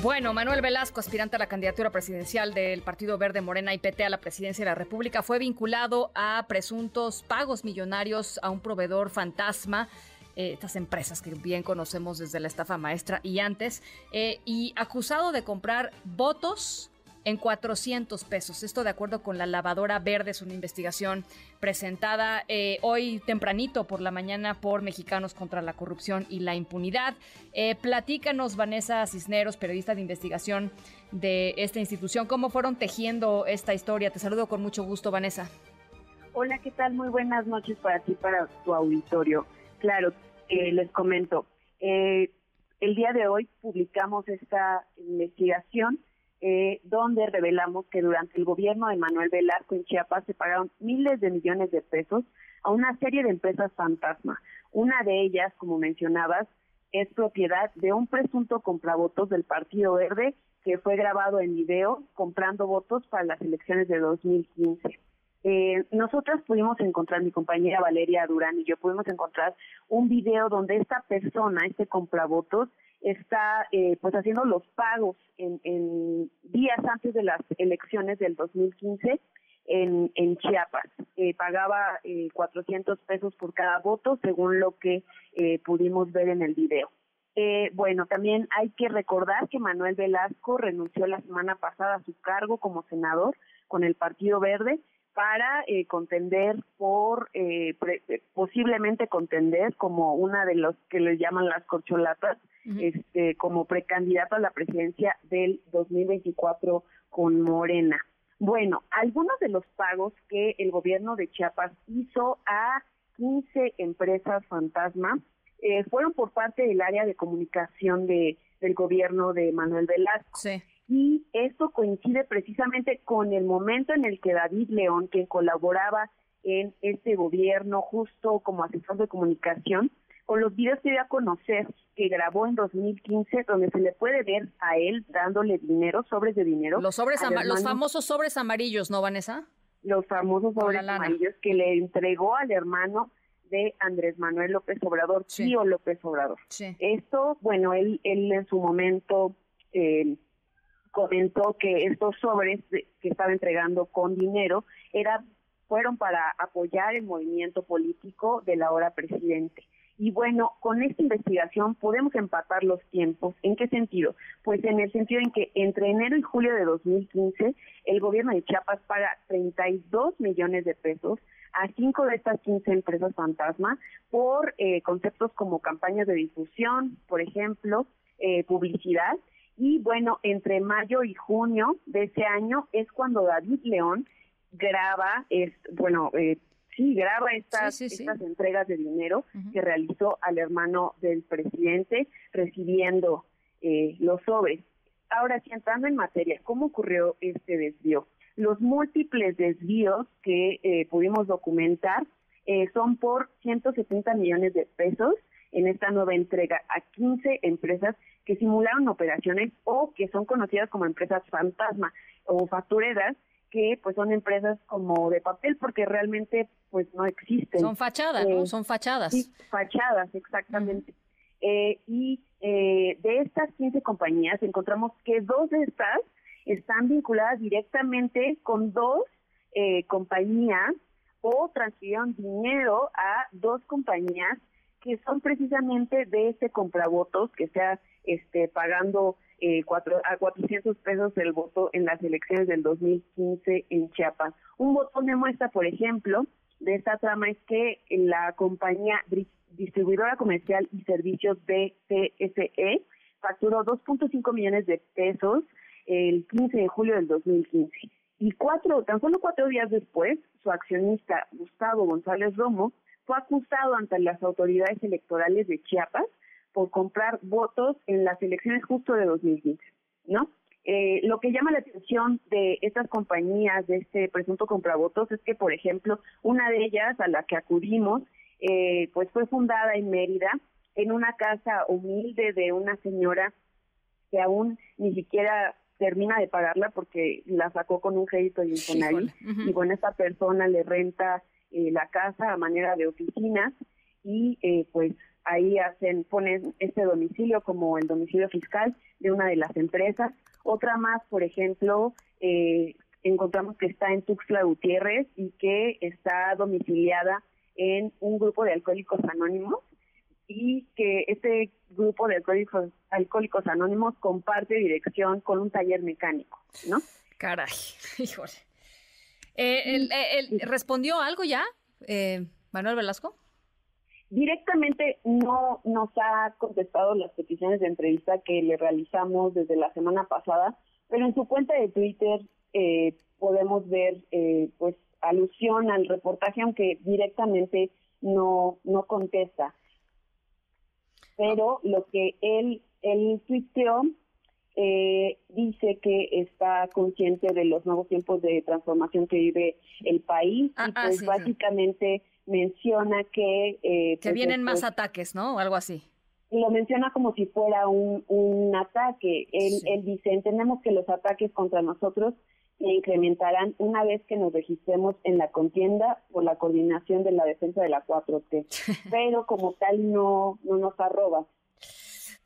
Bueno, Manuel Velasco, aspirante a la candidatura presidencial del Partido Verde Morena y PT a la presidencia de la República, fue vinculado a presuntos pagos millonarios a un proveedor fantasma. Eh, estas empresas que bien conocemos desde la estafa maestra y antes, eh, y acusado de comprar votos en 400 pesos. Esto de acuerdo con la lavadora verde, es una investigación presentada eh, hoy tempranito por la mañana por Mexicanos contra la Corrupción y la Impunidad. Eh, platícanos, Vanessa Cisneros, periodista de investigación de esta institución, cómo fueron tejiendo esta historia. Te saludo con mucho gusto, Vanessa. Hola, ¿qué tal? Muy buenas noches para ti, para tu auditorio. Claro, eh, les comento. el día de hoy publicamos esta investigación eh, donde revelamos que durante el gobierno de Manuel Velasco en Chiapas se pagaron miles de millones de pesos a una serie de empresas fantasma. Una de ellas, como mencionabas, es propiedad de un presunto compravotos del Partido Verde que fue grabado en video comprando votos para las elecciones de 2015. Eh, nosotras pudimos encontrar, mi compañera Valeria Durán y yo pudimos encontrar un video donde esta persona, este compravotos, está eh, pues haciendo los pagos en, días antes de las elecciones del 2015 en, en Chiapas. Eh, pagaba eh, 400 pesos por cada voto, según lo que eh, pudimos ver en el video. Eh, bueno, también hay que recordar que Manuel Velasco renunció la semana pasada a su cargo como senador con el Partido Verde para eh, contender por, eh, posiblemente contender como una de los que le llaman las corcholatas, este, como precandidato a la presidencia del 2024 con Morena. Bueno, algunos de los pagos que el gobierno de Chiapas hizo a 15 empresas fantasma eh, fueron por parte del área de comunicación de, del gobierno de Manuel Velasco. Sí y esto coincide precisamente con el momento en el que David León, quien colaboraba en este gobierno justo como asesor de comunicación, con los videos que dio a conocer que grabó en 2015, donde se le puede ver a él dándole dinero, sobres de dinero. Los sobres los famosos sobres amarillos, ¿no, Vanessa? Los famosos sobres amarillos que le entregó al hermano de Andrés Manuel López Obrador, tío López Obrador. Esto, bueno, él, él en su momento eh, comentó que estos sobres que estaba entregando con dinero era fueron para apoyar el movimiento político del ahora presidente. Y bueno, con esta investigación podemos empatar los tiempos. ¿En qué sentido? Pues en el sentido en que entre enero y julio de 2015 el gobierno de Chiapas paga 32 millones de pesos a cinco de estas 15 empresas fantasma por eh, conceptos como campañas de difusión, por ejemplo, eh, publicidad y bueno, entre mayo y junio de ese año es cuando David León graba, es, bueno, eh, sí, graba estas, estas entregas de dinero que realizó al hermano del presidente recibiendo eh, los sobres. Ahora, si entrando en materia, ¿cómo ocurrió este desvío? Los múltiples desvíos que eh, pudimos documentar eh, son por 170 millones de pesos en esta nueva entrega a 15 empresas que simularon operaciones o que son conocidas como empresas fantasma o factureras que pues son empresas como de papel porque realmente pues no existen. Son fachadas, ¿no? Eh, son fachadas. Sí, fachadas, exactamente. eh, y eh, de estas 15 compañías encontramos que dos de estas están vinculadas directamente con dos eh, compañías o transfirieron dinero a dos compañías que son precisamente de ese compravotos que sea este, pagando eh, cuatro, a 400 pesos el voto en las elecciones del 2015 en Chiapas. Un botón de muestra, por ejemplo, de esta trama es que la compañía distribuidora comercial y servicios BCSE facturó 2.5 millones de pesos el 15 de julio del 2015. Y cuatro, tan solo cuatro días después, su accionista Gustavo González Romo fue acusado ante las autoridades electorales de Chiapas por comprar votos en las elecciones justo de 2015, ¿no? Eh, lo que llama la atención de estas compañías, de este presunto compravotos, es que, por ejemplo, una de ellas a la que acudimos, eh, pues fue fundada en Mérida, en una casa humilde de una señora que aún ni siquiera termina de pagarla porque la sacó con un crédito de Infonavit y bueno, esta persona le renta eh, la casa a manera de oficinas y eh, pues ahí hacen ponen este domicilio como el domicilio fiscal de una de las empresas. Otra más, por ejemplo, eh, encontramos que está en Tuxtla Gutiérrez y que está domiciliada en un grupo de alcohólicos anónimos y que este grupo de alcohólicos, alcohólicos anónimos comparte dirección con un taller mecánico, ¿no? Caray, híjole. Eh, eh, ¿Respondió algo ya, eh, Manuel Velasco? Directamente no nos ha contestado las peticiones de entrevista que le realizamos desde la semana pasada, pero en su cuenta de Twitter podemos ver pues alusión al reportaje, aunque directamente no, no contesta. Pero lo que él, él tuiteó eh, dice que está consciente de los nuevos tiempos de transformación que vive el país Ah, y ah, pues sí. básicamente menciona que... eh, Que pues, vienen más ataques, ¿no? O algo así. lo menciona como si fuera un, un ataque. Él, él dice, entendemos que los ataques contra nosotros se incrementarán una vez que nos registremos en la contienda por la coordinación de la defensa de la 4T. Pero como tal no, no nos arroba.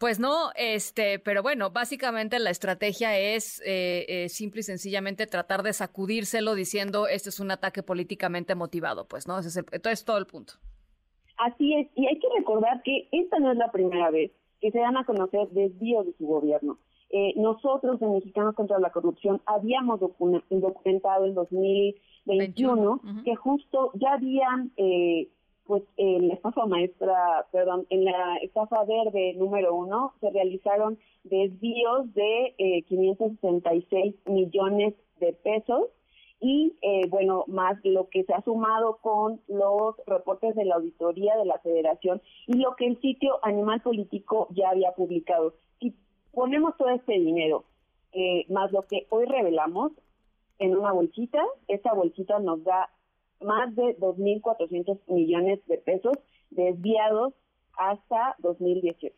Pues no, este, pero bueno, básicamente la estrategia es eh, eh, simple y sencillamente tratar de sacudírselo diciendo este es un ataque políticamente motivado, pues, ¿no? Ese es el- entonces todo el punto. Así es, y hay que recordar que esta no es la primera vez que se dan a conocer desvíos de su gobierno. Eh, nosotros, en Mexicanos contra la Corrupción, habíamos docu- documentado en 2021 que justo ya habían, eh, pues en la estafa maestra, perdón, en la estafa verde número uno, se realizaron desvíos de eh, 566 millones de pesos y eh, bueno, más lo que se ha sumado con los reportes de la auditoría de la federación y lo que el sitio Animal Político ya había publicado. Si ponemos todo este dinero, eh, más lo que hoy revelamos en una bolsita, esta bolsita nos da más de 2.400 millones de pesos desviados hasta 2018.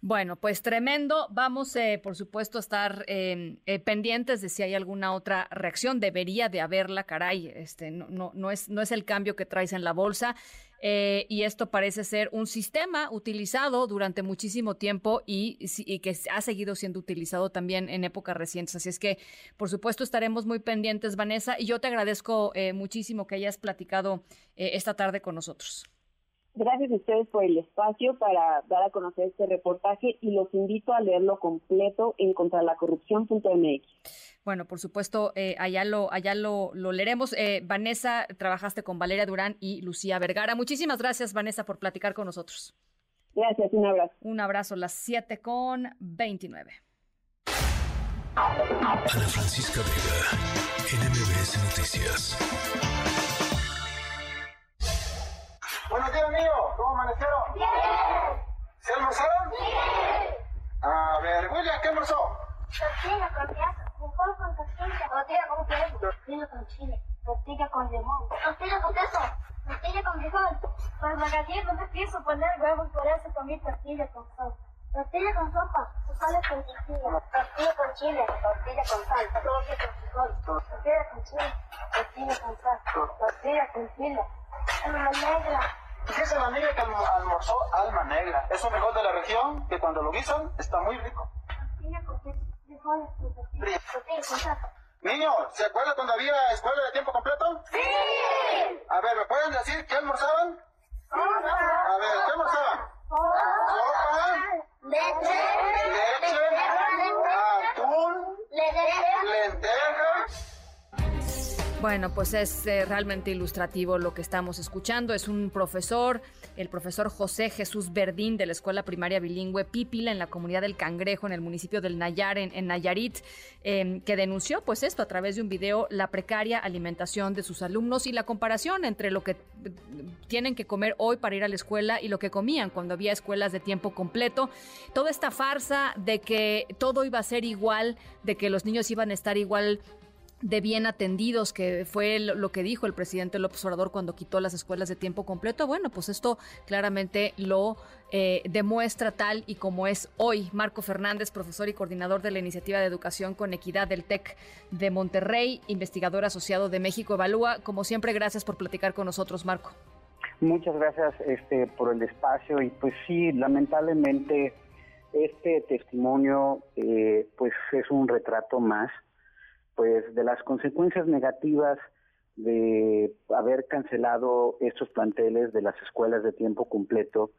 Bueno, pues tremendo. Vamos, eh, por supuesto, a estar eh, eh, pendientes de si hay alguna otra reacción. Debería de haberla, caray. Este, no, no, no, es, no es el cambio que traes en la bolsa. Eh, y esto parece ser un sistema utilizado durante muchísimo tiempo y, y que ha seguido siendo utilizado también en épocas recientes. Así es que, por supuesto, estaremos muy pendientes, Vanessa. Y yo te agradezco eh, muchísimo que hayas platicado eh, esta tarde con nosotros. Gracias a ustedes por el espacio para dar a conocer este reportaje y los invito a leerlo completo en contralacorrupción.mx. Bueno, por supuesto, eh, allá lo, allá lo, lo leeremos. Eh, Vanessa, trabajaste con Valeria Durán y Lucía Vergara. Muchísimas gracias, Vanessa, por platicar con nosotros. Gracias, un abrazo. Un abrazo, las 7 con 29. Ana Francisca Vega, NMBS Noticias. Buenos días, amigos. ¿Cómo amanecieron? Bien. ¿Se almorzaron? Bien. A ver, William, ¿qué almorzó? Tortilla con queso, frijol con tortilla. Tortilla con queso. Tortilla con chile. Tortilla con limón. Tortilla con queso. Tortilla con frijol. Pues la gallina no quiso poner huevos, por eso comí tortilla con sal. Tortilla con sopa, frijoles con tortilla. Tortilla con chile, tortilla con sal. Tortilla con frijol. Tortilla con chile, tortilla con sal. Tortilla con chile. Alma negra. Dice la amiga que almo- almorzó alma negra. Es un frijol de la región que cuando lo guisan está muy rico. Niños, ¿se acuerdan cuando había escuela de tiempo completo? ¡Sí! A ver, ¿me pueden decir qué almorzaban? A ver, ¿qué almorzaban? Sopa, Leche, leche, atún, lentejas. Bueno, pues es eh, realmente ilustrativo lo que estamos escuchando. Es un profesor, el profesor José Jesús Verdín de la Escuela Primaria Bilingüe Pípila en la comunidad del Cangrejo, en el municipio del Nayar, en, Nayarit, eh, que denunció pues esto a través de un video, la precaria alimentación de sus alumnos y la comparación entre lo que eh, tienen que comer hoy para ir a la escuela y lo que comían cuando había escuelas de tiempo completo. Toda esta farsa de que todo iba a ser igual, de que los niños iban a estar igual de bien atendidos, que fue lo que dijo el presidente López Obrador cuando quitó las escuelas de tiempo completo. Bueno, pues esto claramente lo eh, demuestra tal y como es hoy. Marco Fernández, profesor y coordinador de la Iniciativa de Educación con Equidad del TEC de Monterrey, investigador asociado de México Evalúa. Como siempre, gracias por platicar con nosotros, Marco. Muchas gracias este, por el espacio y pues sí, lamentablemente este testimonio eh, pues es un retrato más pues de las consecuencias negativas de haber cancelado estos planteles de las escuelas de tiempo completo,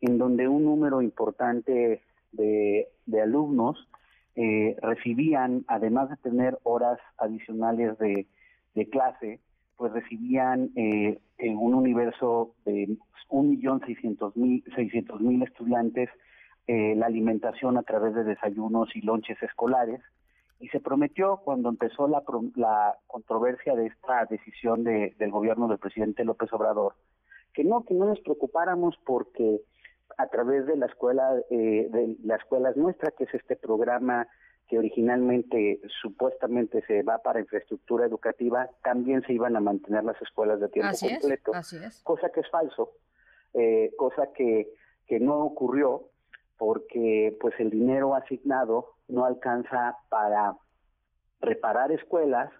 en donde un número importante de, alumnos eh, recibían, además de tener horas adicionales de, clase, pues recibían eh, en un universo de 1.600.000 mil estudiantes eh, la alimentación a través de desayunos y lonches escolares, y se prometió cuando empezó la, la controversia de esta decisión de, del gobierno del presidente López Obrador, que no, que no nos preocupáramos porque a través de la escuela, eh, de la escuela nuestra, que es este programa que originalmente supuestamente se va para infraestructura educativa, también se iban a mantener las escuelas de tiempo completo, cosa que es falso, eh, cosa que, que no ocurrió porque pues el dinero asignado no alcanza para reparar escuelas,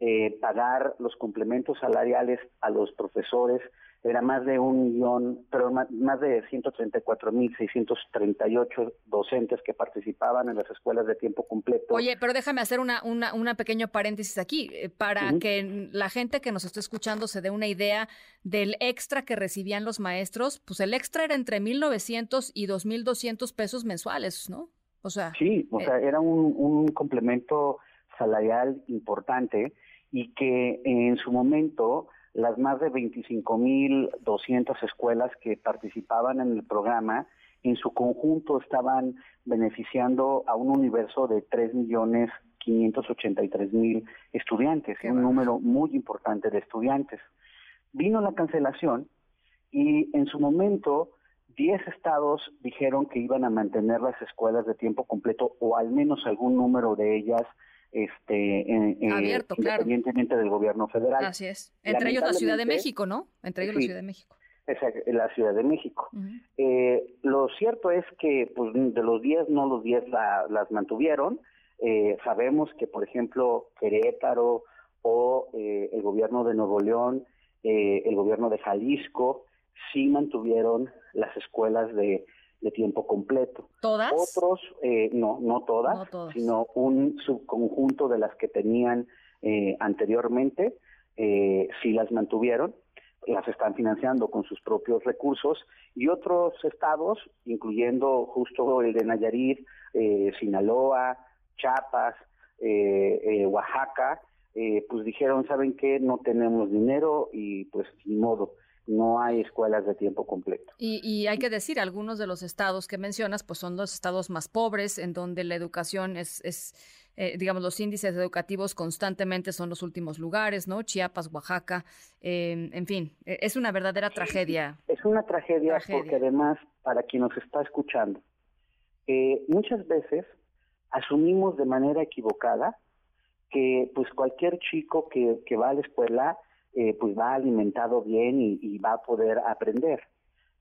eh, pagar los complementos salariales a los profesores, era más de un millón, pero más, de 134 mil 638 docentes que participaban en las escuelas de tiempo completo. Oye, pero déjame hacer una, una, una pequeño paréntesis aquí, eh, para que la gente que nos está escuchando se dé una idea del extra que recibían los maestros, pues el extra era entre 1.900 y 2.200 pesos mensuales, ¿no? O sea... Sí, o eh, sea, era un, un complemento salarial importante y que en su momento las más de 25.200 escuelas que participaban en el programa en su conjunto estaban beneficiando a un universo de 3.583.000 estudiantes, un número muy importante de estudiantes. Vino la cancelación y en su momento 10 estados dijeron que iban a mantener las escuelas de tiempo completo o al menos algún número de ellas este independientemente del gobierno federal. Así es. Entre ellos la Ciudad de México, ¿no? Entre ellos la Ciudad de México. Exacto, la Ciudad de México. Eh, lo cierto es que pues, de los 10, no los 10 las mantuvieron. Eh, sabemos que, por ejemplo, Querétaro o eh, el gobierno de Nuevo León, el gobierno de Jalisco, sí mantuvieron las escuelas de de tiempo completo. ¿Todas? Otros, eh, no, no todas, sino un subconjunto de las que tenían eh, anteriormente, eh, sí las mantuvieron, las están financiando con sus propios recursos, y otros estados, incluyendo justo el de Nayarit, eh, Sinaloa, Chiapas, Oaxaca, pues dijeron, ¿saben qué? No tenemos dinero y pues ni modo no hay escuelas de tiempo completo. Y, hay que decir, algunos de los estados que mencionas, pues son los estados más pobres, en donde la educación es, es eh, digamos, los índices educativos constantemente son los últimos lugares, ¿no? Chiapas, Oaxaca, eh, en fin, e, es una verdadera tragedia. Es una tragedia, porque además, para quien nos está escuchando, eh, muchas veces asumimos de manera equivocada que pues cualquier chico que, que va a la escuela eh, pues va alimentado bien y, va a poder aprender.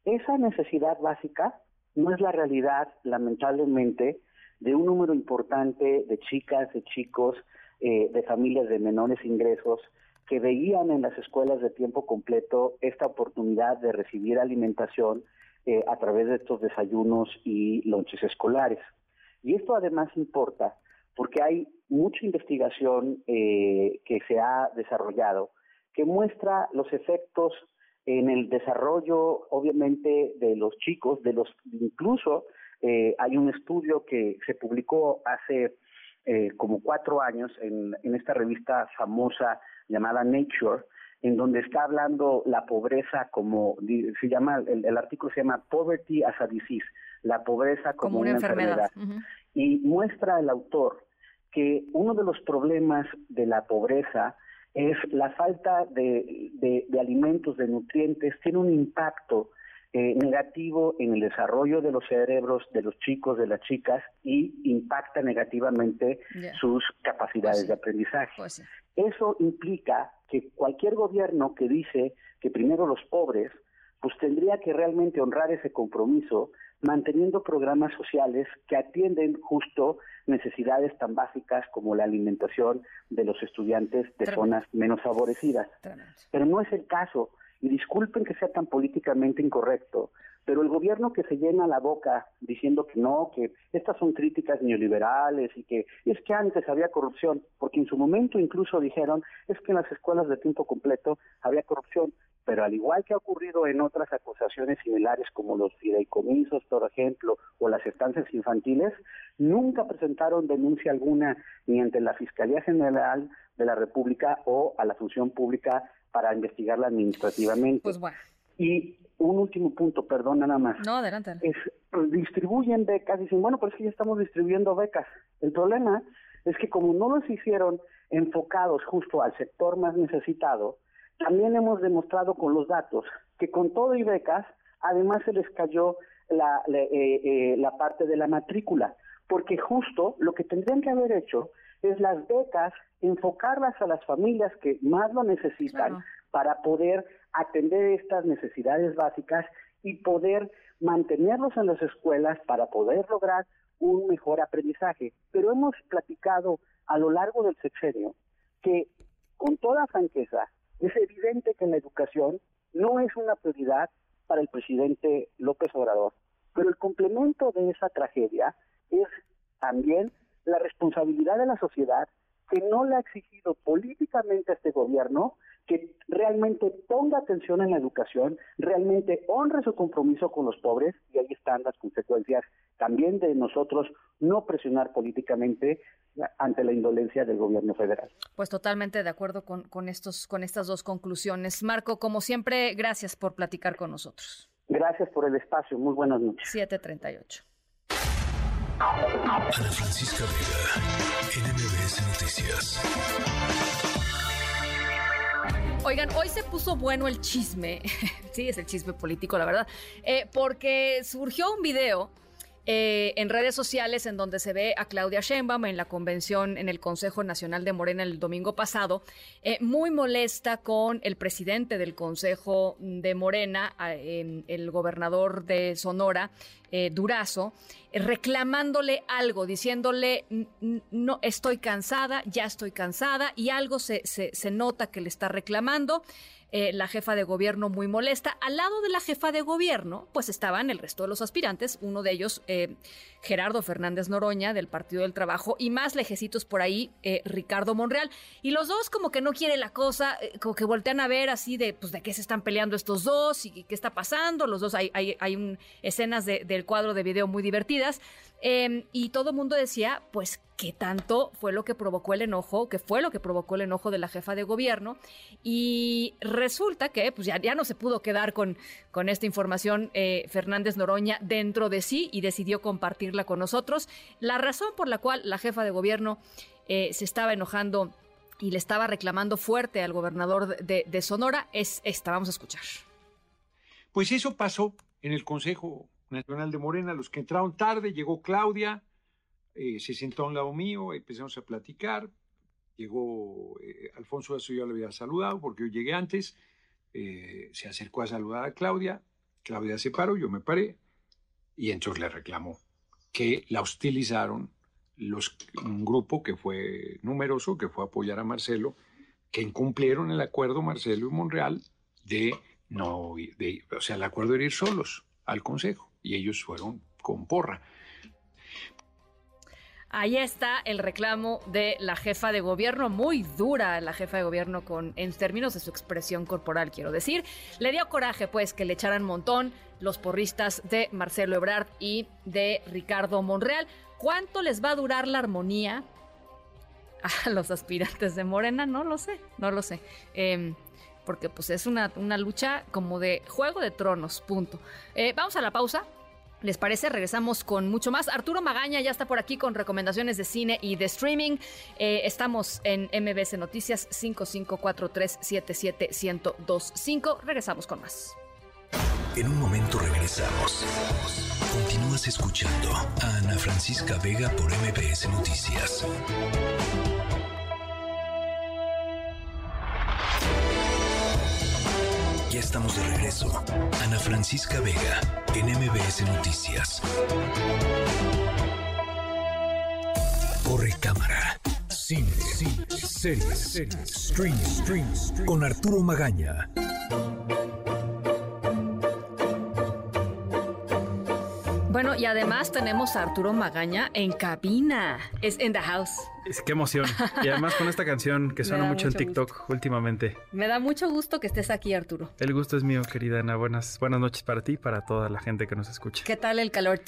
Esa necesidad básica no es la realidad, lamentablemente, de un número importante de chicas, de chicos, eh, de familias de menores ingresos que veían en las escuelas de tiempo completo esta oportunidad de recibir alimentación eh, a través de estos desayunos y lonches escolares. Y esto además importa porque hay mucha investigación que se ha desarrollado que muestra los efectos en el desarrollo, obviamente, de los chicos, de los incluso eh, hay un estudio que se publicó hace eh, como cuatro años en, en esta revista famosa llamada Nature, en donde está hablando la pobreza como, se llama, el, artículo se llama Poverty as a Disease, la pobreza como, una, enfermedad. Y muestra el autor que uno de los problemas de la pobreza es la falta de, de, alimentos, de nutrientes, tiene un impacto eh, negativo en el desarrollo de los cerebros de los chicos, de las chicas y impacta negativamente sus capacidades pues de aprendizaje. Pues Eso implica que cualquier gobierno que dice que primero los pobres, pues tendría que realmente honrar ese compromiso manteniendo programas sociales que atienden justo necesidades tan básicas como la alimentación de los estudiantes de zonas menos favorecidas. Pero no es el caso, y disculpen que sea tan políticamente incorrecto, pero el gobierno que se llena la boca diciendo que no, que estas son críticas neoliberales y que es que antes había corrupción, porque en su momento incluso dijeron es que en las escuelas de tiempo completo había corrupción, pero al igual que ha ocurrido en otras acusaciones similares como los fideicomisos, por ejemplo, o las estancias infantiles, nunca presentaron denuncia alguna ni ante la Fiscalía General de la República o a la Función Pública para investigarla administrativamente. Pues bueno. Y un último punto, perdón, nada más. No, adelante. Es, distribuyen becas, dicen, bueno, pues es que ya estamos distribuyendo becas. El problema es que como no los hicieron enfocados justo al sector más necesitado, también hemos demostrado con los datos que con todo y becas, además se les cayó la, la, eh, eh, la parte de la matrícula, porque justo lo que tendrían que haber hecho es las becas, enfocarlas a las familias que más lo necesitan para poder atender estas necesidades básicas y poder mantenerlos en las escuelas para poder lograr un mejor aprendizaje. Pero hemos platicado a lo largo del sexenio que, con toda franqueza, es evidente que la educación no es una prioridad para el presidente López Obrador. Pero el complemento de esa tragedia es también la responsabilidad de la sociedad que no le ha exigido políticamente a este gobierno que realmente ponga atención en la educación, realmente honre su compromiso con los pobres y ahí están las consecuencias también de nosotros no presionar políticamente ante la indolencia del gobierno federal. Pues totalmente de acuerdo con, con, estos, con estas dos conclusiones. Marco, como siempre, gracias por platicar con nosotros. Gracias por el espacio. Muy buenas noches. 738. Ana Francisca Vega, NMBS Noticias. Oigan, hoy se puso bueno el chisme, sí, es el chisme político, la verdad, eh, porque surgió un video eh, en redes sociales en donde se ve a Claudia Sheinbaum en la convención en el Consejo Nacional de Morena el domingo pasado, eh, muy molesta con el presidente del Consejo de Morena, el gobernador de Sonora, eh, Durazo, reclamándole algo, diciéndole, no, estoy cansada, ya estoy cansada, y algo se, se nota que le está reclamando. Eh, la jefa de gobierno muy molesta. Al lado de la jefa de gobierno, pues estaban el resto de los aspirantes, uno de ellos, eh, Gerardo Fernández Noroña, del Partido del Trabajo, y más lejecitos por ahí, eh, Ricardo Monreal. Y los dos como que no quiere la cosa, como que voltean a ver así de, pues, de qué se están peleando estos dos y qué está pasando. Los dos hay, hay, hay escenas del cuadro de video muy divertidas. Em, y todo el mundo decía, pues, ¿qué tanto fue lo que provocó el enojo? ¿Qué fue lo que provocó el enojo de la jefa de gobierno? Y resulta que, pues, ya, no se pudo quedar con, con esta información eh, Fernández Noroña dentro de sí y decidió compartirla con nosotros. La razón por la cual la jefa de gobierno eh, se estaba enojando y le estaba reclamando fuerte al gobernador de Sonora es esta. Vamos a escuchar. Pues eso pasó en el Consejo Nacional de Morena, los que entraron tarde, llegó Claudia, eh, se sentó a un lado mío, empezamos a platicar, llegó eh, Alfonso, eso yo le había saludado porque yo llegué antes, eh, se acercó a saludar a Claudia, Claudia se paró, yo me paré y entonces le reclamó que la hostilizaron los, un grupo que fue numeroso, que fue a apoyar a Marcelo, que incumplieron el acuerdo Marcelo y Monreal de no, de, o sea, el acuerdo de ir solos al Consejo y ellos fueron con porra. Ahí está el reclamo de la jefa de gobierno, muy dura la jefa de gobierno con, en términos de su expresión corporal, quiero decir. Le dio coraje, pues, que le echaran montón los porristas de Marcelo Ebrard y de Ricardo Monreal. ¿Cuánto les va a durar la armonía a los aspirantes de Morena? No lo sé, no lo sé. Em, porque pues es una, una, lucha como de juego de tronos, punto. Eh, vamos a la pausa. ¿Les parece? Regresamos con mucho más. Arturo Magaña ya está por aquí con recomendaciones de cine y de streaming. Eh, estamos en MBS Noticias 5543771025. Regresamos con más. En un momento regresamos. Continúas escuchando a Ana Francisca Vega por MBS Noticias. Estamos de regreso. Ana Francisca Vega, en MBS Noticias. Corre cámara. Cine, cine, series, series, stream, stream, con Arturo Magaña. Bueno, y además tenemos a Arturo Magaña en cabina. Es in the house. Es, qué emoción. Y además con esta canción que suena mucho, en TikTok últimamente. Me da mucho gusto que estés aquí, Arturo. El gusto es mío, querida Ana. Buenas, buenas noches para ti y para toda la gente que nos escucha. ¿Qué tal el calor?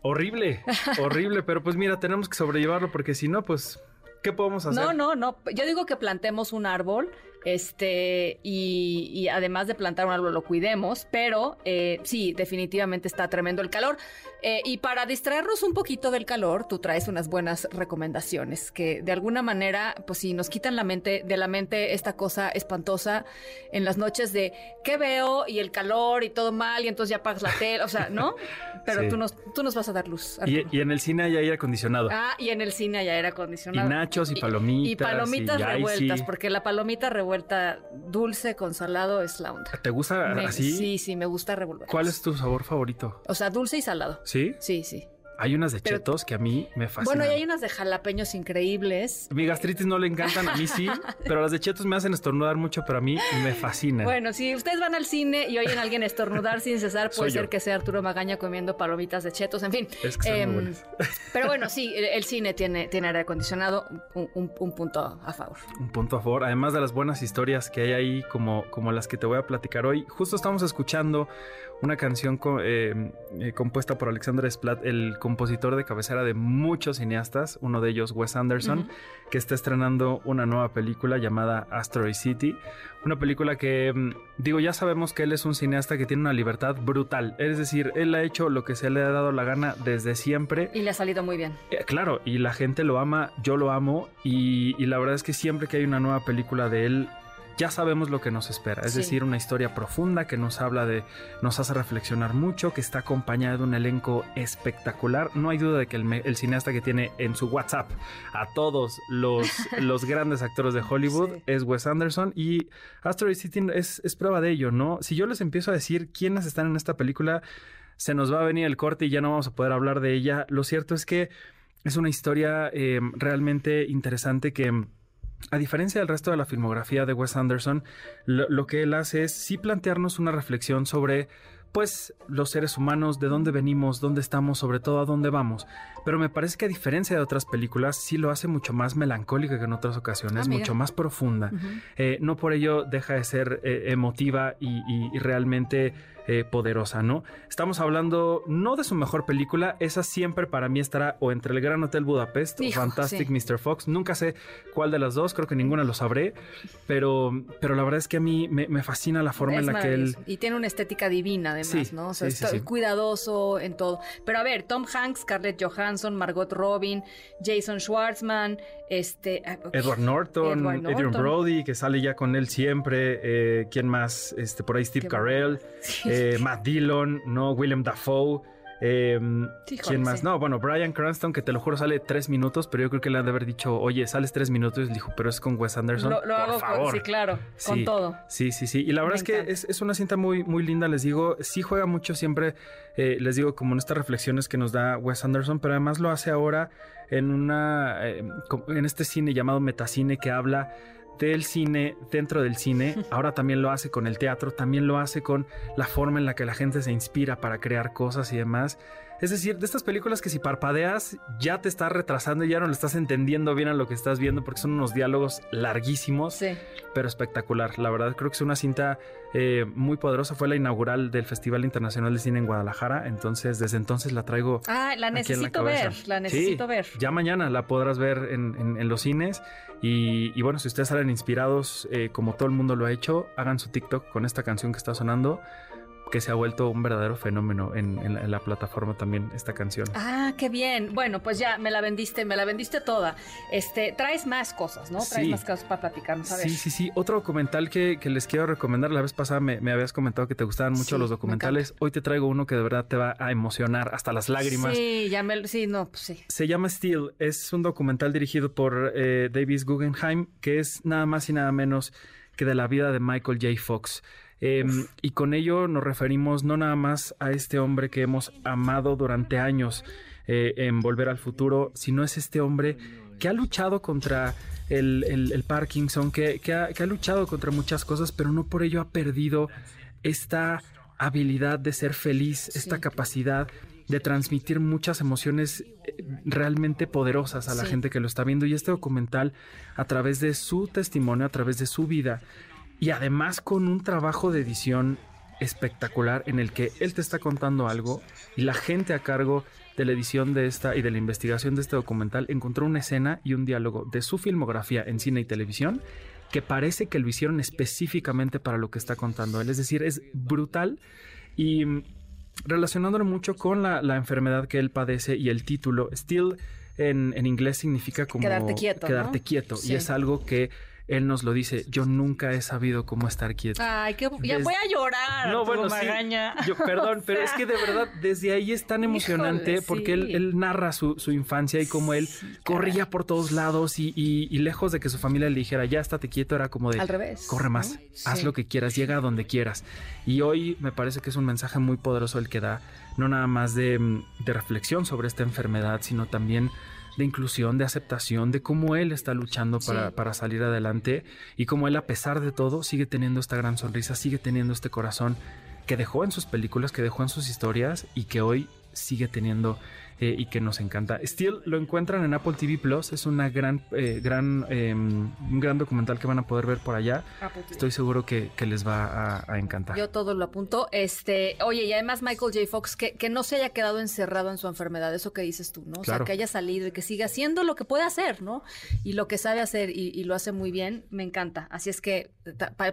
Horrible, horrible, pero pues mira, tenemos que sobrellevarlo porque si no, pues, ¿qué podemos hacer? No, no, no. Yo digo que plantemos un árbol este, y, además de plantar un árbol lo cuidemos, pero eh, sí, definitivamente está tremendo el calor. Eh, y para distraernos un poquito del calor, tú traes unas buenas recomendaciones que de alguna manera, pues sí, nos quitan la mente, de la mente esta cosa espantosa en las noches de qué veo y el calor y todo mal y entonces ya apagas la tele, o sea, ¿no? Pero tú, nos, tú nos vas a dar luz. Y, en el cine hay aire acondicionado. Ah, y en el cine hay aire acondicionado. Y nachos y palomitas. Y, palomitas revueltas, porque la palomita revuelta dulce con salado es la onda. ¿Te gusta así? Sí, sí, me gusta revolver. ¿Cuál es tu sabor favorito? O sea, dulce y salado. ¿Sí? Sí, sí. Hay unas de chetos que a mí me fascinan. Bueno, y hay unas de jalapeños increíbles. Mi gastritis no le encantan, a mí sí, pero las de chetos me hacen estornudar mucho, pero a mí me fascinan. Bueno, si ustedes van al cine y oyen a alguien estornudar sin cesar, puede ser que sea Arturo Magaña comiendo palomitas de chetos, en fin. Es que em, pero bueno, sí, el, cine tiene, tiene aire acondicionado, un, punto a favor. Un punto a favor, además de las buenas historias que hay ahí, como, como las que te voy a platicar hoy. Justo estamos escuchando una canción eh, eh, compuesta por Alexander Splat, el compositor de cabecera de muchos cineastas, uno de ellos Wes Anderson, que está estrenando una nueva película llamada Asteroid City. Una película que, mm, digo, ya sabemos que él es un cineasta que tiene una libertad brutal. Es decir, él ha hecho lo que se le ha dado la gana desde siempre. Y le ha salido muy bien. Eh, claro, y la gente lo ama, yo lo amo, y, y la verdad es que siempre que hay una nueva película de él, ya sabemos lo que nos espera. Es decir, una historia profunda que nos habla de, nos hace reflexionar mucho, que está acompañada de un elenco espectacular. No hay duda de que el, cineasta que tiene en su WhatsApp a todos los, los grandes actores de Hollywood es Wes Anderson y Asteroid City es, es prueba de ello, ¿no? Si yo les empiezo a decir quiénes están en esta película, se nos va a venir el corte y ya no vamos a poder hablar de ella. Lo cierto es que es una historia eh, realmente interesante que a diferencia del resto de la filmografía de Wes Anderson, lo, que él hace es sí plantearnos una reflexión sobre pues los seres humanos, de dónde venimos, dónde estamos, sobre todo a dónde vamos. Pero me parece que a diferencia de otras películas, sí lo hace mucho más melancólica que en otras ocasiones, ah, mucho más profunda. Eh, no por ello deja de ser eh, emotiva y realmente eh, poderosa, ¿no? Estamos hablando no de su mejor película, esa siempre para mí estará o entre el Gran Hotel Budapest o Fantastic Mr. Fox, nunca sé cuál de las dos, creo que ninguna lo sabré, pero, pero la verdad es que a mí me, fascina la forma en la que él... Y tiene una estética divina además, ¿no? O sea, está cuidadoso en todo. Pero a ver, Tom Hanks, Scarlett Johansson, Margot Robin, Jason Schwartzman, este... Ah, Edward Norton, Adrian Brody, que sale ya con él siempre, eh, ¿quién más? Este, por ahí Steve Carell. Eh, Matt Dillon, ¿no? William Dafoe. Em, ¿Quién más? No, bueno, Brian Cranston, que te lo juro sale tres minutos, pero yo creo que le han de haber dicho, oye, sales tres minutos. Y dijo, pero es con Wes Anderson. Lo, hago Con, sí, claro, con todo. Sí, sí, sí. Y la verdad es que es, una cinta muy, muy linda, les digo. Sí juega mucho siempre, eh, les digo, como en estas reflexiones que nos da Wes Anderson, pero además lo hace ahora en una, eh, en este cine llamado Metacine que habla del cine dentro del cine, ahora también lo hace con el teatro, también lo hace con la forma en la que la gente se inspira para crear cosas y demás. Es decir, de estas películas que si parpadeas ya te estás retrasando y ya no le estás entendiendo bien a lo que estás viendo porque son unos diálogos larguísimos, pero espectacular. La verdad creo que es una cinta eh, muy poderosa. Fue la inaugural del Festival Internacional de Cine en Guadalajara, entonces desde entonces la traigo. Ah, la necesito ver, la necesito ver. Ya mañana la podrás ver en, los cines. Y, bueno, si ustedes salen inspirados, eh, como todo el mundo lo ha hecho, hagan su TikTok con esta canción que está sonando que se ha vuelto un verdadero fenómeno en, la, plataforma también esta canción. Ah, qué bien. Bueno, pues ya me la vendiste, me la vendiste toda. Este, traes más cosas, ¿no? Traes más cosas para platicarnos. Sí, sí, sí. Otro documental que, les quiero recomendar. La vez pasada me, habías comentado que te gustaban mucho los documentales. Hoy te traigo uno que de verdad te va a emocionar hasta las lágrimas. Sí, ya me, sí, no, pues sí. Se llama Steel. Es un documental dirigido por eh, Davis Guggenheim, que es nada más y nada menos que de la vida de Michael J. Fox. Em, y con ello nos referimos no nada más a este hombre que hemos amado durante años eh, en Volver al Futuro, sino es este hombre que ha luchado contra el, Parkinson, que, ha, luchado contra muchas cosas, pero no por ello ha perdido esta habilidad de ser feliz, esta capacidad de transmitir muchas emociones eh, realmente poderosas a la gente que lo está viendo. Y este documental, a través de su testimonio, a través de su vida, y además con un trabajo de edición espectacular en el que él te está contando algo y la gente a cargo de la edición de esta y de la investigación de este documental encontró una escena y un diálogo de su filmografía en cine y televisión que parece que lo hicieron específicamente para lo que está contando él. Es decir, es brutal y relacionándolo mucho con la, enfermedad que él padece y el título, still en, inglés significa como quedarte quieto. Quedarte quieto. Y es algo que él nos lo dice, yo nunca he sabido cómo estar quieto. Ay, que ya voy a llorar. No, bueno, sí, yo, perdón, pero es que de verdad desde ahí es tan emocionante porque él, narra su, infancia y cómo él corría por todos lados y, lejos de que su familia le dijera, ya estate quieto, era como de, al revés, corre más, haz lo que quieras, llega a donde quieras. Y hoy me parece que es un mensaje muy poderoso el que da, no nada más de, de reflexión sobre esta enfermedad, sino también de inclusión, de aceptación, de cómo él está luchando para, para, salir adelante y cómo él a pesar de todo sigue teniendo esta gran sonrisa, sigue teniendo este corazón que dejó en sus películas, que dejó en sus historias y que hoy sigue teniendo eh, y que nos encanta. Still lo encuentran en Apple TV Plus, es una gran, eh, gran, em, un gran documental que van a poder ver por allá. Estoy seguro que, les va a, encantar. Yo todo lo apunto. Este, oye, y además Michael J. Fox, que, que no se haya quedado encerrado en su enfermedad, eso que dices tú, ¿no? O sea, que haya salido y que siga haciendo lo que puede hacer, ¿no? Y lo que sabe hacer y, lo hace muy bien, me encanta. Así es que,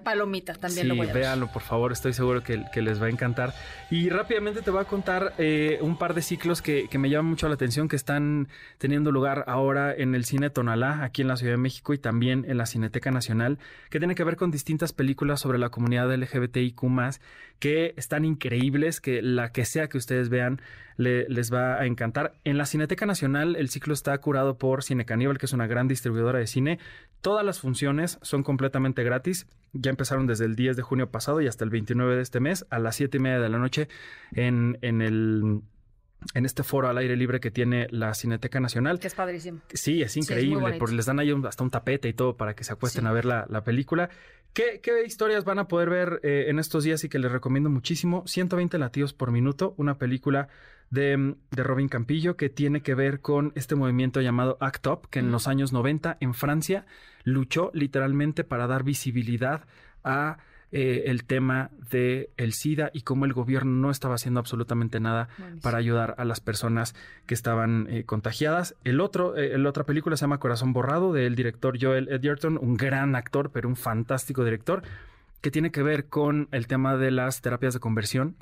palomita, también lo voy a ver. véanlo, por favor, estoy seguro que, les va a encantar. Y rápidamente te voy a contar eh, un par de ciclos que, que me llaman mucho la atención que están teniendo lugar ahora en el cine Tonalá, aquí en la Ciudad de México y también en la Cineteca Nacional, que tiene que ver con distintas películas sobre la comunidad LGBTIQ que están increíbles, que la que sea que ustedes vean les va a encantar. En la Cineteca Nacional el ciclo está curado por Cine Caníbal, que es una gran distribuidora de cine. Todas las funciones son completamente gratis. Ya empezaron desde el 10 de junio pasado y hasta el 29 de este mes a las 7 y media de la noche en, en el en este foro al aire libre que tiene la Cineteca Nacional. Que es padrísimo. Sí, es increíble, porque les dan ahí hasta un tapete y todo para que se acuesten a ver la, película. ¿Qué, historias van a poder ver eh, en estos días y que les recomiendo muchísimo? 120 latidos por minuto, una película de, de, Robin Campillo que tiene que ver con este movimiento llamado ACT UP, que en los años 90 en Francia luchó literalmente para dar visibilidad a eh, el tema de el SIDA y cómo el gobierno no estaba haciendo absolutamente nada para ayudar a las personas que estaban eh, contagiadas. El otro, eh, la otra película se llama Corazón Borrado del director Joel Edgerton, un gran actor, pero un fantástico director que tiene que ver con el tema de las terapias de conversión.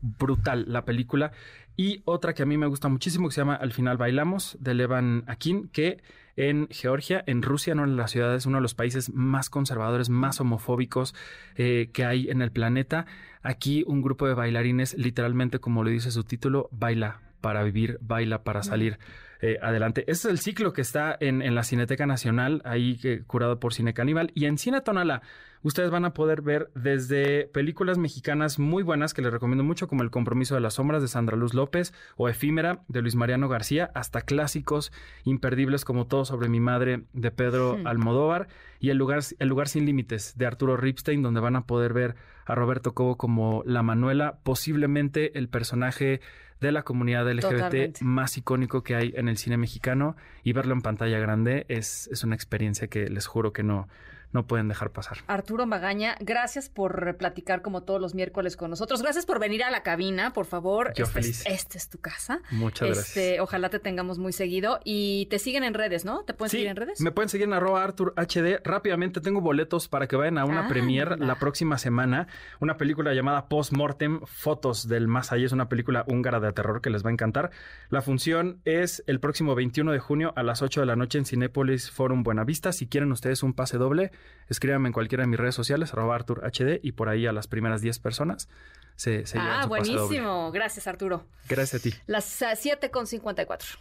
Brutal la película. Y otra que a mí me gusta muchísimo, que se llama Al final bailamos, de Levan Akin, que en Georgia, en Rusia, no en la ciudad, es uno de los países más conservadores, más homofóbicos eh, que hay en el planeta. Aquí un grupo de bailarines, literalmente como lo dice su título, baila para vivir, baila para salir. Eh, adelante. Ese es el ciclo que está en, la Cineteca Nacional, ahí que, curado por Cine Caníbal. Y en Cine Tonala, ustedes van a poder ver desde películas mexicanas muy buenas que les recomiendo mucho, como El Compromiso de las Sombras de Sandra Luz López o Efímera de Luis Mariano García, hasta clásicos imperdibles como Todo sobre mi madre de Pedro. Almodóvar y el lugar, el lugar Sin Límites de Arturo Ripstein, donde van a poder ver a Roberto Cobo como la Manuela, posiblemente el personaje de la comunidad LGBT más icónico que hay en el cine mexicano y verlo en pantalla grande es, es una experiencia que les juro que no, no pueden dejar pasar. Arturo Magaña, gracias por platicar como todos los miércoles con nosotros. Gracias por venir a la cabina, por favor. Yo este feliz. Es, esta es tu casa. Muchas este, gracias. Ojalá te tengamos muy seguido y te siguen en redes, ¿no? ¿Te pueden seguir en redes? Me pueden seguir en arroba Artur HD. Rápidamente tengo boletos para que vayan a una ah, premier la próxima semana. Una película llamada Post Mortem, Fotos del Más Allá. Es una película húngara de terror que les va a encantar. La función es el próximo 21 de junio a las 8 de la noche en Cinépolis Forum Buenavista. Si quieren ustedes un pase doble, escríbanme en cualquiera de mis redes sociales, arroba Artur HD, y por ahí a las primeras 10 personas se, se Ah, buenísimo. Gracias, Arturo. Gracias a ti. Las 7 con 54.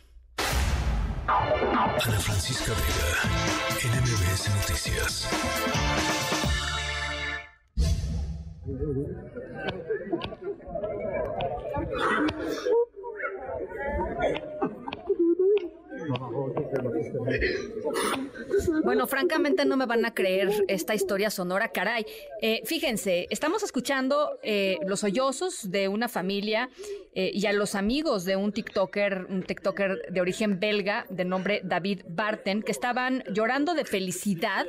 Ana Francisca Vega, NMBS Noticias. Bueno, francamente no me van a creer esta historia sonora, caray. Eh, fíjense, estamos escuchando eh, los sollozos de una familia eh, y a los amigos de un TikToker, un TikToker de origen belga de nombre David Barten, que estaban llorando de felicidad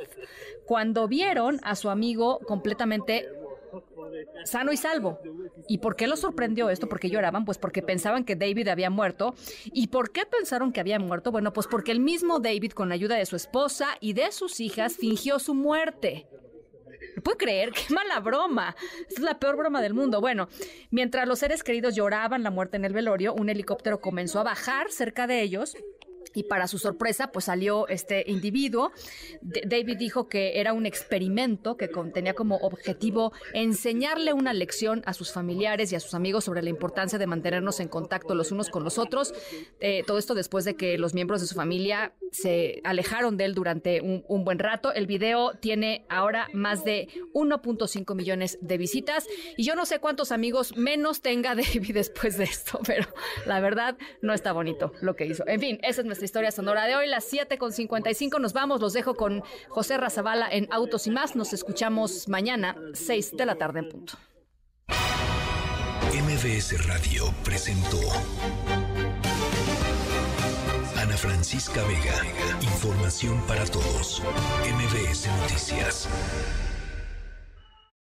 cuando vieron a su amigo completamente sano y salvo. ¿Y por qué lo sorprendió esto? ¿Por qué lloraban? Pues porque pensaban que David había muerto. ¿Y por qué pensaron que había muerto? Bueno, pues porque el mismo David, con ayuda de su esposa y de sus hijas, fingió su muerte. ¿Me puede creer? ¡Qué mala broma! es la peor broma del mundo. Bueno, mientras los seres queridos lloraban la muerte en el velorio, un helicóptero comenzó a bajar cerca de ellos y para su sorpresa, pues salió este individuo. David dijo que era un experimento que tenía como objetivo enseñarle una lección a sus familiares y a sus amigos sobre la importancia de mantenernos en contacto los unos con los otros. Eh, todo esto después de que los miembros de su familia se alejaron de él durante un, un buen rato. El video tiene ahora más de 1.5 millones de visitas y yo no sé cuántos amigos menos tenga David después de esto, pero la verdad no está bonito lo que hizo. En fin, esa es nuestra historia sonora de hoy, las 7 con 55. Nos vamos, los dejo con José Razabala en Autos y más. Nos escuchamos mañana, 6 de la tarde en punto. MBS Radio presentó Ana Francisca Vega. Información para todos. MBS Noticias.